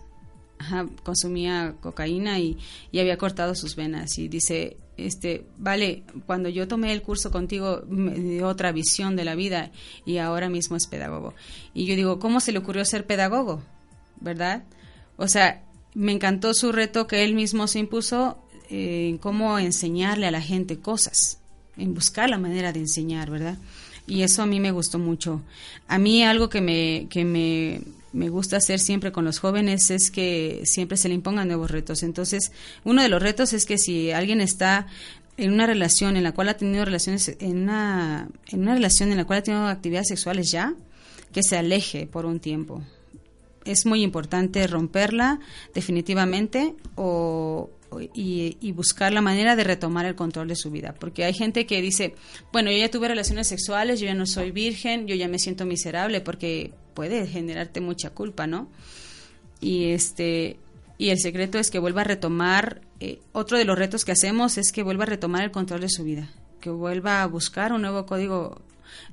D: Ajá, consumía cocaína y, y había cortado sus venas. Y dice, este, vale, cuando yo tomé el curso contigo me dio otra visión de la vida y ahora mismo es pedagogo. Y yo digo, ¿cómo se le ocurrió ser pedagogo? ¿verdad? O sea, me encantó su reto que él mismo se impuso en cómo enseñarle a la gente cosas, en buscar la manera de enseñar, ¿verdad? Y eso a mí me gustó mucho. A mí algo que me, que me, me gusta hacer siempre con los jóvenes es que siempre se le impongan nuevos retos. Entonces, uno de los retos es que si alguien está en una relación en la cual ha tenido relaciones, en una, en una relación en la cual ha tenido actividades sexuales ya, que se aleje por un tiempo, es muy importante romperla definitivamente o, y, buscar la manera de retomar el control de su vida. Porque hay gente que dice, bueno, yo ya tuve relaciones sexuales, yo ya no soy virgen, yo ya me siento miserable, porque puede generarte mucha culpa, ¿no? Y este y el secreto es que vuelva a retomar, eh, otro de los retos que hacemos es que vuelva a retomar el control de su vida, que vuelva a buscar un nuevo código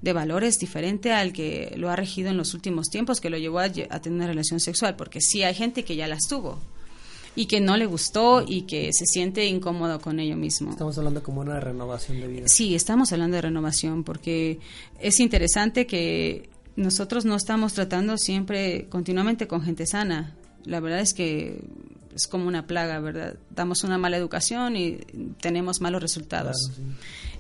D: de valores diferente al que lo ha regido en los últimos tiempos, que lo llevó a, tener una relación sexual, porque sí hay gente que ya las tuvo y que no le gustó y que se siente incómodo con ello mismo.
C: Estamos hablando como una renovación de vida.
D: Sí, estamos hablando de renovación porque es interesante que nosotros no estamos tratando siempre continuamente con gente sana. La verdad es que es como una plaga, ¿verdad? Damos una mala educación y tenemos malos resultados.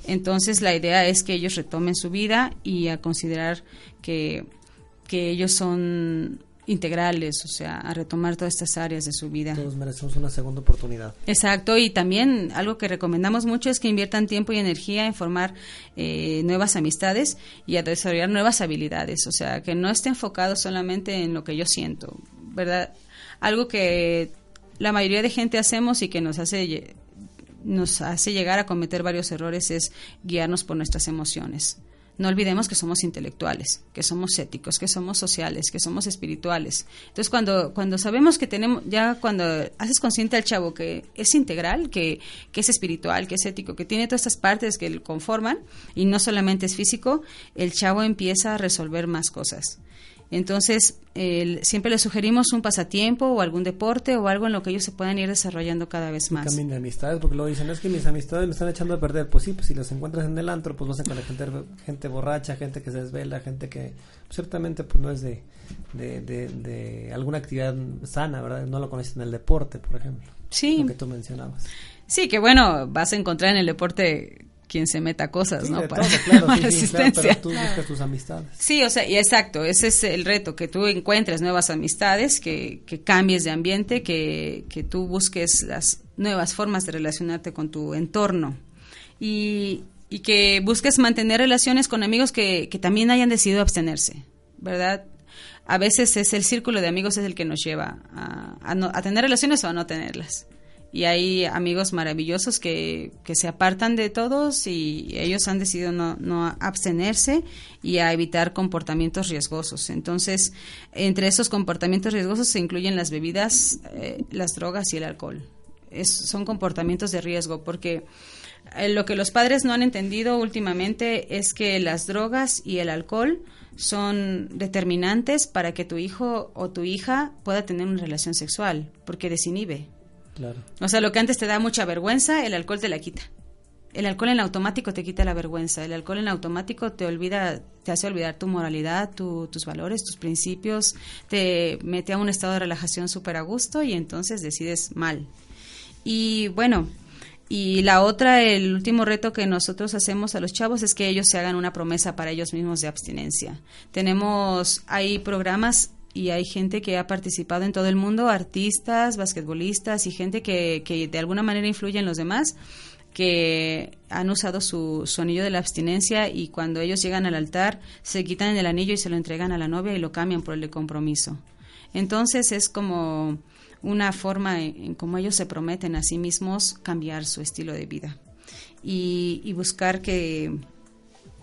D: Entonces la idea es que ellos retomen su vida y a considerar que, que ellos son integrales, o sea, a retomar todas estas áreas de su vida.
C: Todos merecemos una segunda oportunidad.
D: Exacto, y también algo que recomendamos mucho es que inviertan tiempo y energía en formar eh, nuevas amistades y a desarrollar nuevas habilidades, o sea, que no esté enfocado solamente en lo que yo siento, ¿verdad? Algo que la mayoría de gente hacemos y que nos hace nos hace llegar a cometer varios errores es guiarnos por nuestras emociones. No olvidemos que somos intelectuales, que somos éticos, que somos sociales, que somos espirituales. Entonces, cuando, cuando sabemos que tenemos, ya cuando haces consciente al chavo que es integral, que, que es espiritual, que es ético, que tiene todas estas partes que lo conforman y no solamente es físico, el chavo empieza a resolver más cosas. Entonces, siempre les sugerimos un pasatiempo o algún deporte o algo en lo que ellos se puedan ir desarrollando cada vez más.
C: También de amistades, porque lo dicen, es que mis amistades me están echando a perder. Pues sí, pues si los encuentras en el antro, pues vas a encontrar gente, borracha, gente que se desvela, gente que ciertamente pues no es de, de, de, alguna actividad sana, ¿verdad? No lo conoces en el deporte, por ejemplo.
D: Sí.
C: Lo que tú mencionabas.
D: Sí, que bueno, vas a encontrar en el deporte quien se meta cosas, ¿no?
C: Para, <laughs> claro, pero tú buscas tus amistades.
D: Sí, o sea, y exacto, ese es el reto, que tú encuentres nuevas amistades, que, que cambies de ambiente, que, que tú busques las nuevas formas de relacionarte con tu entorno. Y, y que busques mantener relaciones con amigos que, que también hayan decidido abstenerse, ¿verdad? A veces es el círculo de amigos es el que nos lleva a, a tener relaciones o a no tenerlas y hay amigos maravillosos que, que, se apartan de todos y ellos han decidido no, no, abstenerse y a evitar comportamientos riesgosos. Entonces, entre esos comportamientos riesgosos se incluyen las bebidas, eh, las drogas y el alcohol. Son comportamientos de riesgo porque eh, lo que los padres no han entendido últimamente es que las drogas y el alcohol son determinantes para que tu hijo o tu hija pueda tener una relación sexual, porque desinhibe o sea, lo que antes te da mucha vergüenza, el alcohol te la quita. El alcohol en automático te quita la vergüenza. El alcohol en automático te olvida, te hace olvidar tu moralidad, tus valores, tus principios, te mete a un estado de relajación súper a gusto y entonces decides mal. Y bueno, y la otra, el último reto que nosotros hacemos a los chavos es que ellos se hagan una promesa para ellos mismos de abstinencia. Tenemos, hay programas y hay gente que ha participado en todo el mundo, artistas, basquetbolistas y gente que, que de alguna manera influye en los demás, que han usado su, anillo de la abstinencia y cuando ellos llegan al altar se quitan el anillo y se lo entregan a la novia y lo cambian por el de compromiso. Entonces es como una forma en, cómo ellos se prometen a sí mismos cambiar su estilo de vida y, y buscar que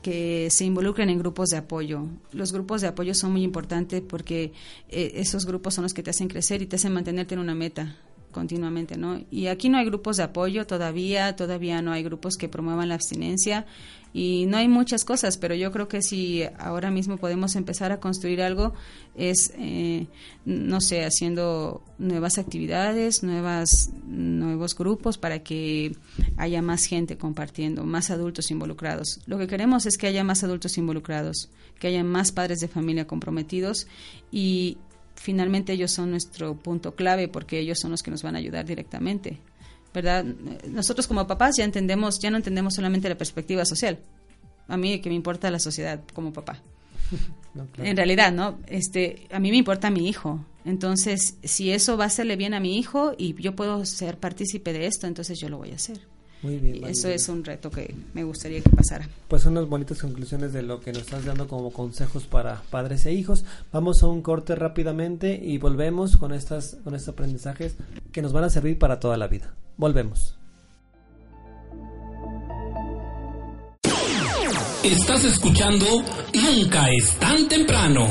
D: que se involucren en grupos de apoyo. Los grupos de apoyo son muy importantes porque eh, esos grupos son los que te hacen crecer y te hacen mantenerte en una meta continuamente, ¿no? Y aquí no hay grupos de apoyo todavía, todavía no hay grupos que promuevan la abstinencia y no hay muchas cosas, pero yo creo que si ahora mismo podemos empezar a construir algo es, eh, no sé, haciendo nuevas actividades, nuevas, nuevos grupos para que haya más gente compartiendo, más adultos involucrados. Lo que queremos es que haya más adultos involucrados, que haya más padres de familia comprometidos y finalmente ellos son nuestro punto clave porque ellos son los que nos van a ayudar directamente. ¿verdad? Nosotros como papás ya entendemos, ya no entendemos solamente la perspectiva social. A mí que me importa la sociedad como papá. <laughs> En realidad, ¿no? Este, a mí me importa mi hijo. Entonces, si eso va a hacerle bien a mi hijo y yo puedo ser partícipe de esto, entonces yo lo voy a hacer.
C: Muy bien.
D: eso es un reto que me gustaría que pasara.
C: Pues son unas bonitas conclusiones de lo que nos estás dando como consejos para padres e hijos. Vamos a un corte rápidamente y volvemos con estas con estos aprendizajes que nos van a servir para toda la vida. Volvemos.
E: Estás escuchando Nunca es tan temprano.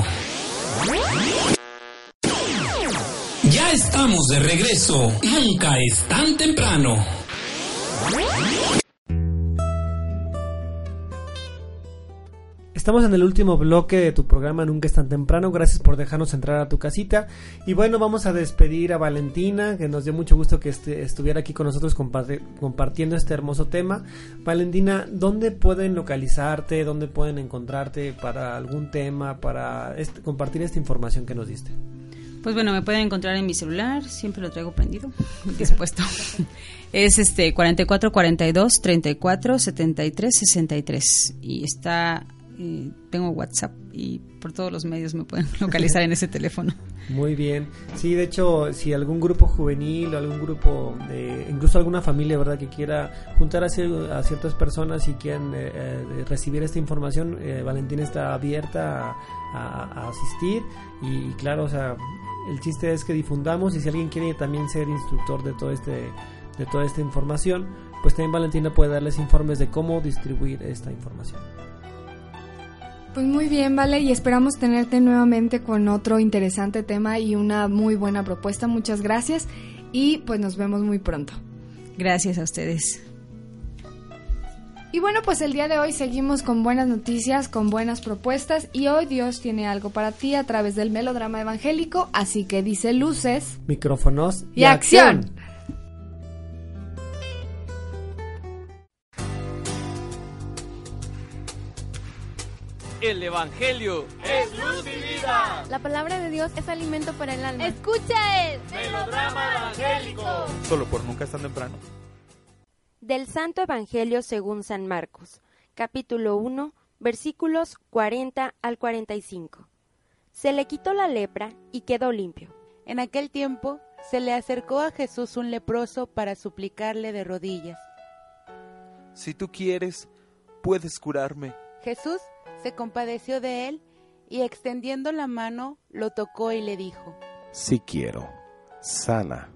E: Ya estamos de regreso. Nunca es tan temprano.
C: Estamos en el último bloque de tu programa Nunca es tan temprano. Gracias por dejarnos entrar a tu casita. Y bueno, vamos a despedir a Valentina, que nos dio mucho gusto que estuviera aquí con nosotros compartiendo este hermoso tema. Valentina, ¿dónde pueden localizarte? ¿Dónde pueden encontrarte para algún tema, para compartir esta información que nos diste?
D: Pues bueno, me pueden encontrar en mi celular, siempre lo traigo prendido, dispuesto. <laughs> es este 44 42 34 73 63 y está tengo WhatsApp y por todos los medios me pueden <laughs> localizar en ese teléfono.
C: Muy bien. Sí, de hecho, si algún grupo juvenil o algún grupo, de, incluso alguna familia, ¿verdad?, que quiera juntar a, ciertas personas y quieran eh, eh, recibir esta información, eh, Valentina está abierta a, asistir y, claro, o sea, el chiste es que difundamos y si alguien quiere también ser instructor de todo este de toda esta información, pues también Valentina puede darles informes de cómo distribuir esta información.
B: Pues muy bien, vale, y esperamos tenerte nuevamente con otro interesante tema y una muy buena propuesta. Muchas gracias y pues nos vemos muy pronto.
D: Gracias a ustedes.
B: Y bueno, pues el día de hoy seguimos con buenas noticias, con buenas propuestas y hoy Dios tiene algo para ti a través del melodrama evangélico, así que dice luces,
C: micrófonos
B: y, acción.
F: El Evangelio es luz y vida.
G: La palabra de Dios es alimento para el alma.
H: Escucha el
F: melodrama evangélico.
I: Solo por nunca es tan temprano.
J: Del Santo Evangelio según San Marcos, capítulo 1, versículos 40 al 45. Se le quitó la lepra y quedó limpio.
K: En aquel tiempo se le acercó a Jesús un leproso para suplicarle de rodillas.
I: Si tú quieres, puedes curarme.
K: Jesús se compadeció de él y extendiendo la mano lo tocó y le dijo,
A: Si quiero, sana.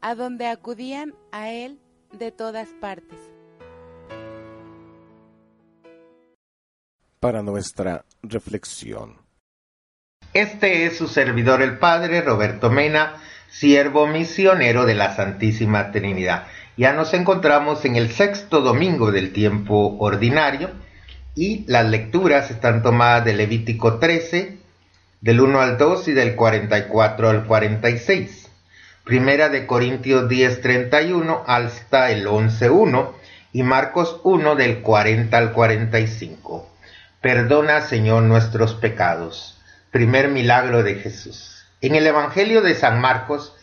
K: a donde acudían a él de todas partes.
A: Para nuestra reflexión.
L: Este es su servidor el Padre Roberto Mena, siervo misionero de la Santísima Trinidad. Ya nos encontramos en el sexto domingo del tiempo ordinario y las lecturas están tomadas de Levítico 13, del 1 al 2 y del 44 al 46. Primera de Corintios 10, 31 hasta el 11, 1 y Marcos 1 del 40 al 45. Perdona, Señor, nuestros pecados. Primer milagro de Jesús. En el Evangelio de San Marcos,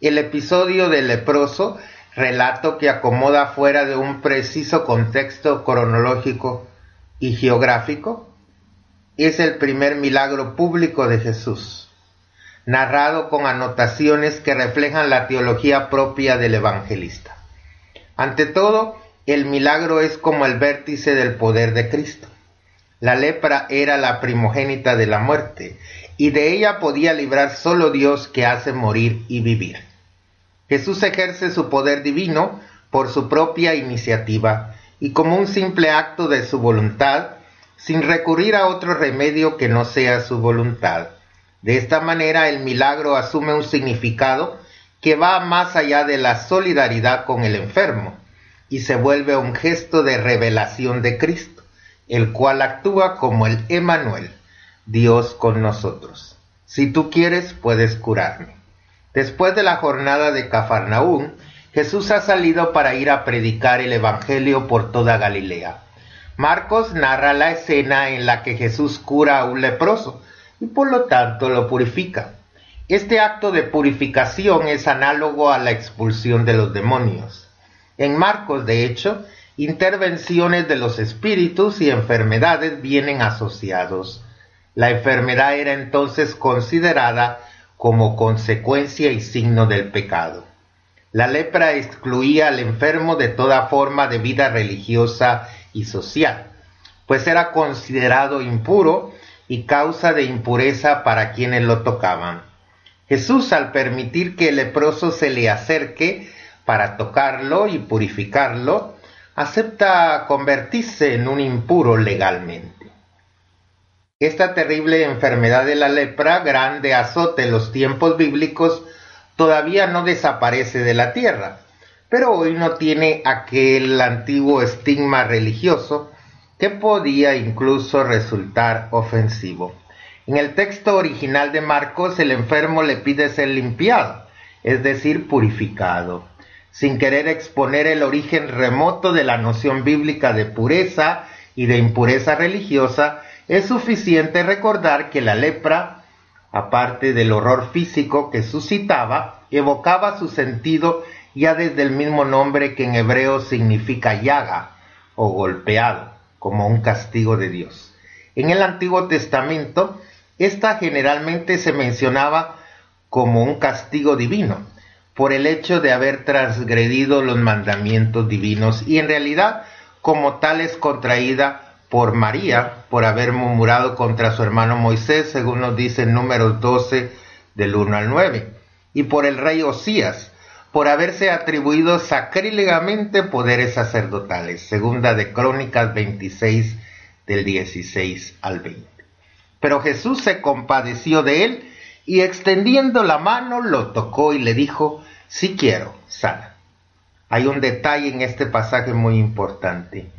L: el episodio del leproso, relato que acomoda fuera de un preciso contexto cronológico y geográfico, es el primer milagro público de Jesús, narrado con anotaciones que reflejan la teología propia del evangelista. Ante todo, el milagro es como el vértice del poder de Cristo. La lepra era la primogénita de la muerte, y de ella podía librar solo Dios que hace morir y vivir. Jesús ejerce su poder divino por su propia iniciativa y como un simple acto de su voluntad, sin recurrir a otro remedio que no sea su voluntad. De esta manera el milagro asume un significado que va más allá de la solidaridad con el enfermo y se vuelve un gesto de revelación de Cristo, el cual actúa como el Emanuel, Dios con nosotros. Si tú quieres, puedes curarme. Después de la jornada de Cafarnaún, Jesús ha salido para ir a predicar el Evangelio por toda Galilea. Marcos narra la escena en la que Jesús cura a un leproso y por lo tanto lo purifica. Este acto de purificación es análogo a la expulsión de los demonios. En Marcos, de hecho, intervenciones de los espíritus y enfermedades vienen asociados. La enfermedad era entonces considerada como consecuencia y signo del pecado. La lepra excluía al enfermo de toda forma de vida religiosa y social, pues era considerado impuro y causa de impureza para quienes lo tocaban. Jesús, al permitir que el leproso se le acerque para tocarlo y purificarlo, acepta convertirse en un impuro legalmente. Esta terrible enfermedad de la lepra, grande azote en los tiempos bíblicos, todavía no desaparece de la tierra, pero hoy no tiene aquel antiguo estigma religioso podía incluso resultar ofensivo. En el texto original de Marcos, el enfermo le pide ser limpiado, es decir, purificado. Sin querer exponer el origen remoto de la noción bíblica de pureza y de impureza religiosa, es suficiente recordar que la lepra, aparte del horror físico que suscitaba, evocaba su sentido ya desde el mismo nombre que en hebreo significa llaga o golpeado, como un castigo de Dios. En el Antiguo Testamento, Esta generalmente se mencionaba como un castigo divino por el hecho de haber transgredido los mandamientos divinos y en realidad como tal es contraída por María por haber murmurado contra su hermano Moisés, según nos dice números 12 del 1 al 9, y por el rey Osías, por haberse atribuido sacrílegamente poderes sacerdotales, segunda de Crónicas 26 del 16 al 20. Pero Jesús se compadeció de él y extendiendo la mano lo tocó y le dijo, si quiero, sana. Hay un detalle en este pasaje muy importante,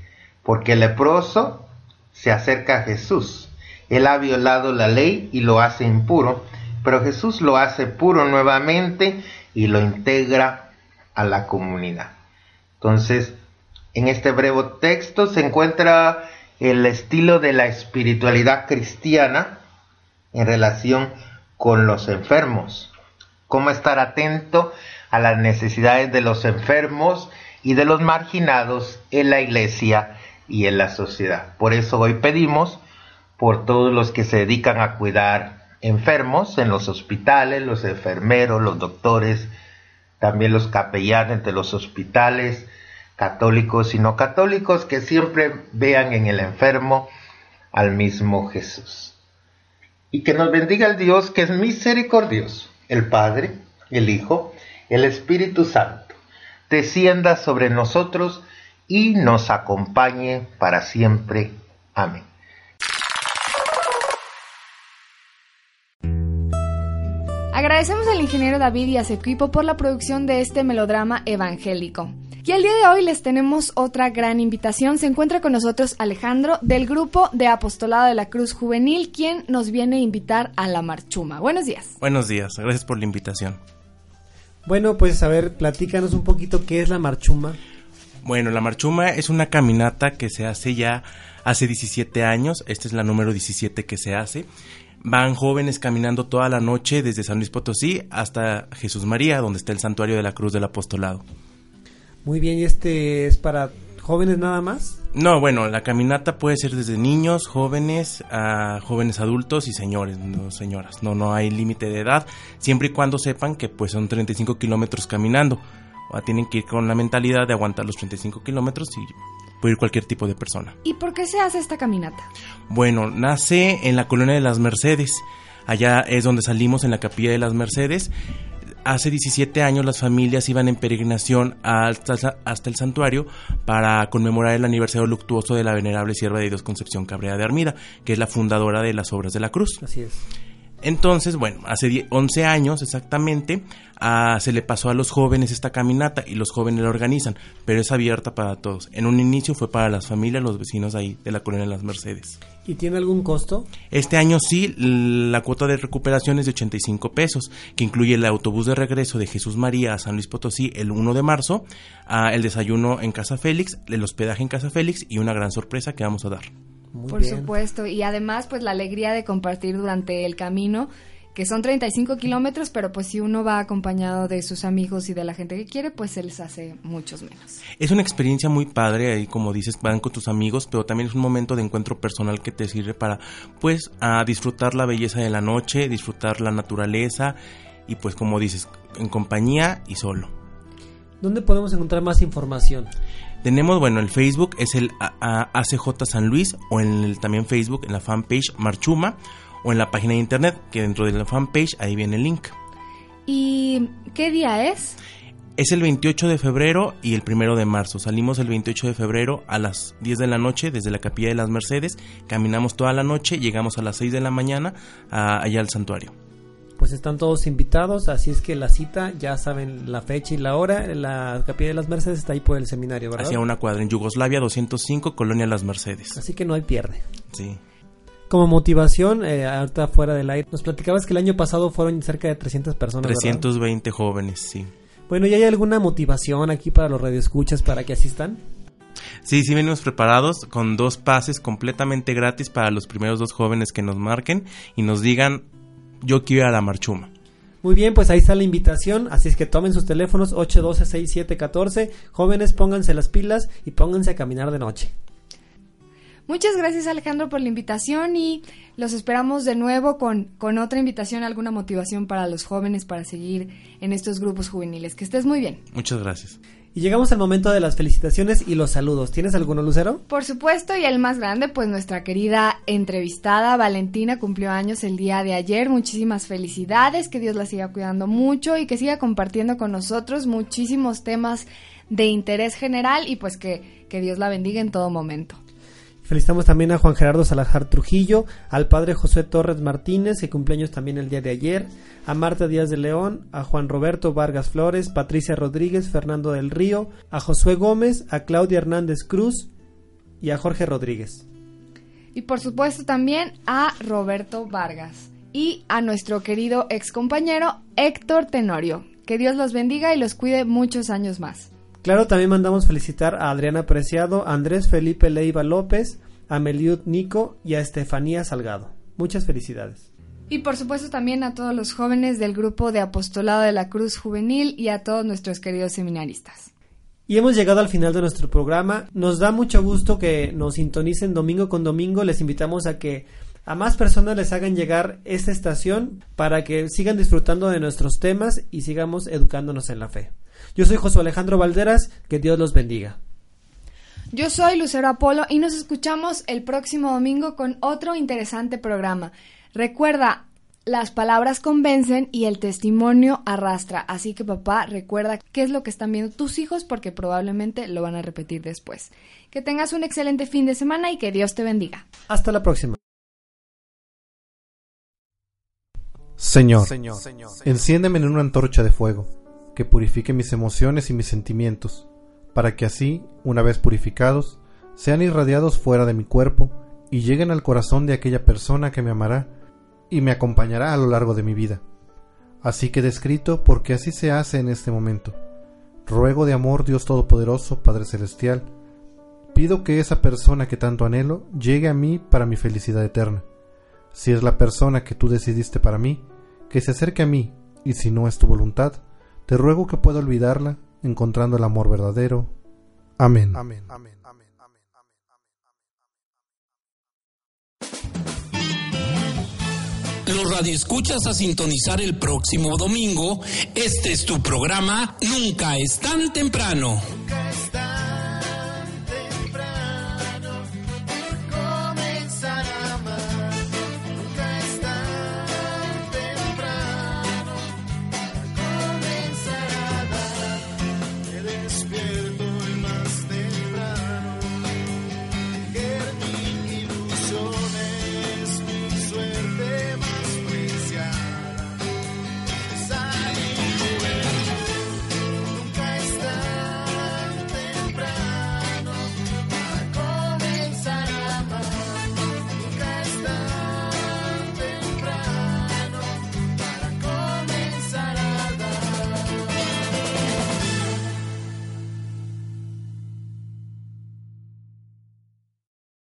L: porque el leproso se acerca a Jesús. Él ha violado la ley y lo hace impuro, pero Jesús lo hace puro nuevamente y lo integra a la comunidad. Entonces, en este breve texto se encuentra el estilo de la espiritualidad cristiana en relación con los enfermos. Cómo estar atento a las necesidades de los enfermos y de los marginados en la iglesia y en la sociedad. Por eso hoy pedimos por todos los que se dedican a cuidar enfermos en los hospitales, los enfermeros, los doctores, también los capellanes de los hospitales, católicos y no católicos, que siempre vean en el enfermo al mismo Jesús. Y que nos bendiga el Dios que es misericordioso, el Padre, el Hijo, el Espíritu Santo, descienda sobre nosotros y nos acompañe para siempre. Amén.
B: Agradecemos al ingeniero David y a su equipo por la producción de este melodrama evangélico. Y el día de hoy les tenemos otra gran invitación. Se encuentra con nosotros Alejandro del grupo de Apostolado de la Cruz Juvenil, quien nos viene a invitar a la marchuma. Buenos días.
H: Buenos días, gracias por la invitación.
C: Bueno, pues a ver, platícanos un poquito qué es la marchuma.
H: Bueno, la marchuma es una caminata que se hace ya hace 17 años, esta es la número 17 que se hace. Van jóvenes caminando toda la noche desde San Luis Potosí hasta Jesús María, donde está el santuario de la Cruz del Apostolado.
C: Muy bien, ¿y este es para jóvenes nada más?
H: No, bueno, la caminata puede ser desde niños, jóvenes, a jóvenes adultos y señores, no señoras. No, no hay límite de edad, siempre y cuando sepan que pues son 35 kilómetros caminando. O tienen que ir con la mentalidad de aguantar los 35 kilómetros y puede ir cualquier tipo de persona.
B: ¿Y por qué se hace esta caminata?
H: Bueno, nace en la colonia de las Mercedes. Allá es donde salimos en la capilla de las Mercedes hace 17 años las familias iban en peregrinación hasta, hasta, el santuario para conmemorar el aniversario luctuoso de la venerable sierva de Dios Concepción Cabrera de Armida, que es la fundadora de las Obras de la Cruz.
C: Así es.
H: Entonces, bueno, hace 11 años exactamente ah, se le pasó a los jóvenes esta caminata y los jóvenes la organizan, pero es abierta para todos. En un inicio fue para las familias, los vecinos ahí de la colonia de las Mercedes.
C: ¿Y tiene algún costo?
H: Este año sí, la cuota de recuperación es de 85 pesos, que incluye el autobús de regreso de Jesús María a San Luis Potosí el 1 de marzo, ah, el desayuno en Casa Félix, el hospedaje en Casa Félix y una gran sorpresa que vamos a dar.
B: Por supuesto, y además pues la alegría de compartir durante el camino, que son 35 kilómetros, pero pues si uno va acompañado de sus amigos y de la gente que quiere, pues se les hace muchos menos.
H: Es una experiencia muy padre, ahí como dices, van con tus amigos, pero también es un momento de encuentro personal que te sirve para pues a disfrutar la belleza de la noche, disfrutar la naturaleza y pues como dices, en compañía y solo.
C: ¿Dónde podemos encontrar más información?
H: Tenemos, bueno, el Facebook es el ACJ San Luis o en el también Facebook en la fanpage Marchuma o en la página de internet que dentro de la fanpage ahí viene el link.
B: ¿Y qué día es?
H: Es el 28 de febrero y el 1 de marzo. Salimos el 28 de febrero a las 10 de la noche desde la Capilla de las Mercedes, caminamos toda la noche, llegamos a las 6 de la mañana allá al santuario
C: pues están todos invitados, así es que la cita, ya saben la fecha y la hora, la Capilla de las Mercedes está ahí por el seminario, ¿verdad?
H: Hacia una cuadra en Yugoslavia 205, Colonia Las Mercedes.
C: Así que no hay pierde.
H: Sí.
C: Como motivación, eh, ahorita fuera del aire, nos platicabas que el año pasado fueron cerca de 300 personas.
H: 320 jóvenes, sí.
C: Bueno, ¿y hay alguna motivación aquí para los radioescuchas para que asistan?
H: Sí, sí venimos preparados con dos pases completamente gratis para los primeros dos jóvenes que nos marquen y nos digan yo quiero ir a la marchuma.
C: Muy bien, pues ahí está la invitación, así es que tomen sus teléfonos 812-6714, jóvenes pónganse las pilas y pónganse a caminar de noche.
B: Muchas gracias Alejandro por la invitación y los esperamos de nuevo con, con otra invitación, alguna motivación para los jóvenes para seguir en estos grupos juveniles. Que estés muy bien.
H: Muchas gracias.
C: Y llegamos al momento de las felicitaciones y los saludos. ¿Tienes alguno, Lucero?
B: Por supuesto, y el más grande, pues nuestra querida entrevistada Valentina cumplió años el día de ayer. Muchísimas felicidades, que Dios la siga cuidando mucho y que siga compartiendo con nosotros muchísimos temas de interés general y pues que, que Dios la bendiga en todo momento.
C: Felicitamos también a Juan Gerardo Salazar Trujillo, al padre José Torres Martínez, que cumpleaños también el día de ayer, a Marta Díaz de León, a Juan Roberto Vargas Flores, Patricia Rodríguez, Fernando del Río, a Josué Gómez, a Claudia Hernández Cruz y a Jorge Rodríguez.
B: Y por supuesto también a Roberto Vargas y a nuestro querido ex compañero Héctor Tenorio. Que Dios los bendiga y los cuide muchos años más.
C: Claro, también mandamos felicitar a Adriana Preciado, a Andrés Felipe Leiva López, a Meliud Nico y a Estefanía Salgado. Muchas felicidades.
B: Y por supuesto también a todos los jóvenes del grupo de Apostolado de la Cruz Juvenil y a todos nuestros queridos seminaristas.
C: Y hemos llegado al final de nuestro programa. Nos da mucho gusto que nos sintonicen domingo con domingo. Les invitamos a que a más personas les hagan llegar esta estación para que sigan disfrutando de nuestros temas y sigamos educándonos en la fe. Yo soy José Alejandro Valderas, que Dios los bendiga.
B: Yo soy Lucero Apolo y nos escuchamos el próximo domingo con otro interesante programa. Recuerda, las palabras convencen y el testimonio arrastra. Así que papá, recuerda qué es lo que están viendo tus hijos porque probablemente lo van a repetir después. Que tengas un excelente fin de semana y que Dios te bendiga.
C: Hasta la próxima.
M: Señor, enciéndeme en una antorcha de fuego que purifique mis emociones y mis sentimientos, para que así, una vez purificados, sean irradiados fuera de mi cuerpo y lleguen al corazón de aquella persona que me amará y me acompañará a lo largo de mi vida. Así que descrito porque así se hace en este momento. Ruego de amor Dios Todopoderoso, Padre Celestial, pido que esa persona que tanto anhelo llegue a mí para mi felicidad eterna. Si es la persona que tú decidiste para mí, que se acerque a mí, y si no es tu voluntad, te ruego que pueda olvidarla, encontrando el amor verdadero. Amén.
E: Los radioescuchas a sintonizar el próximo domingo. Este es tu programa Nunca es tan temprano.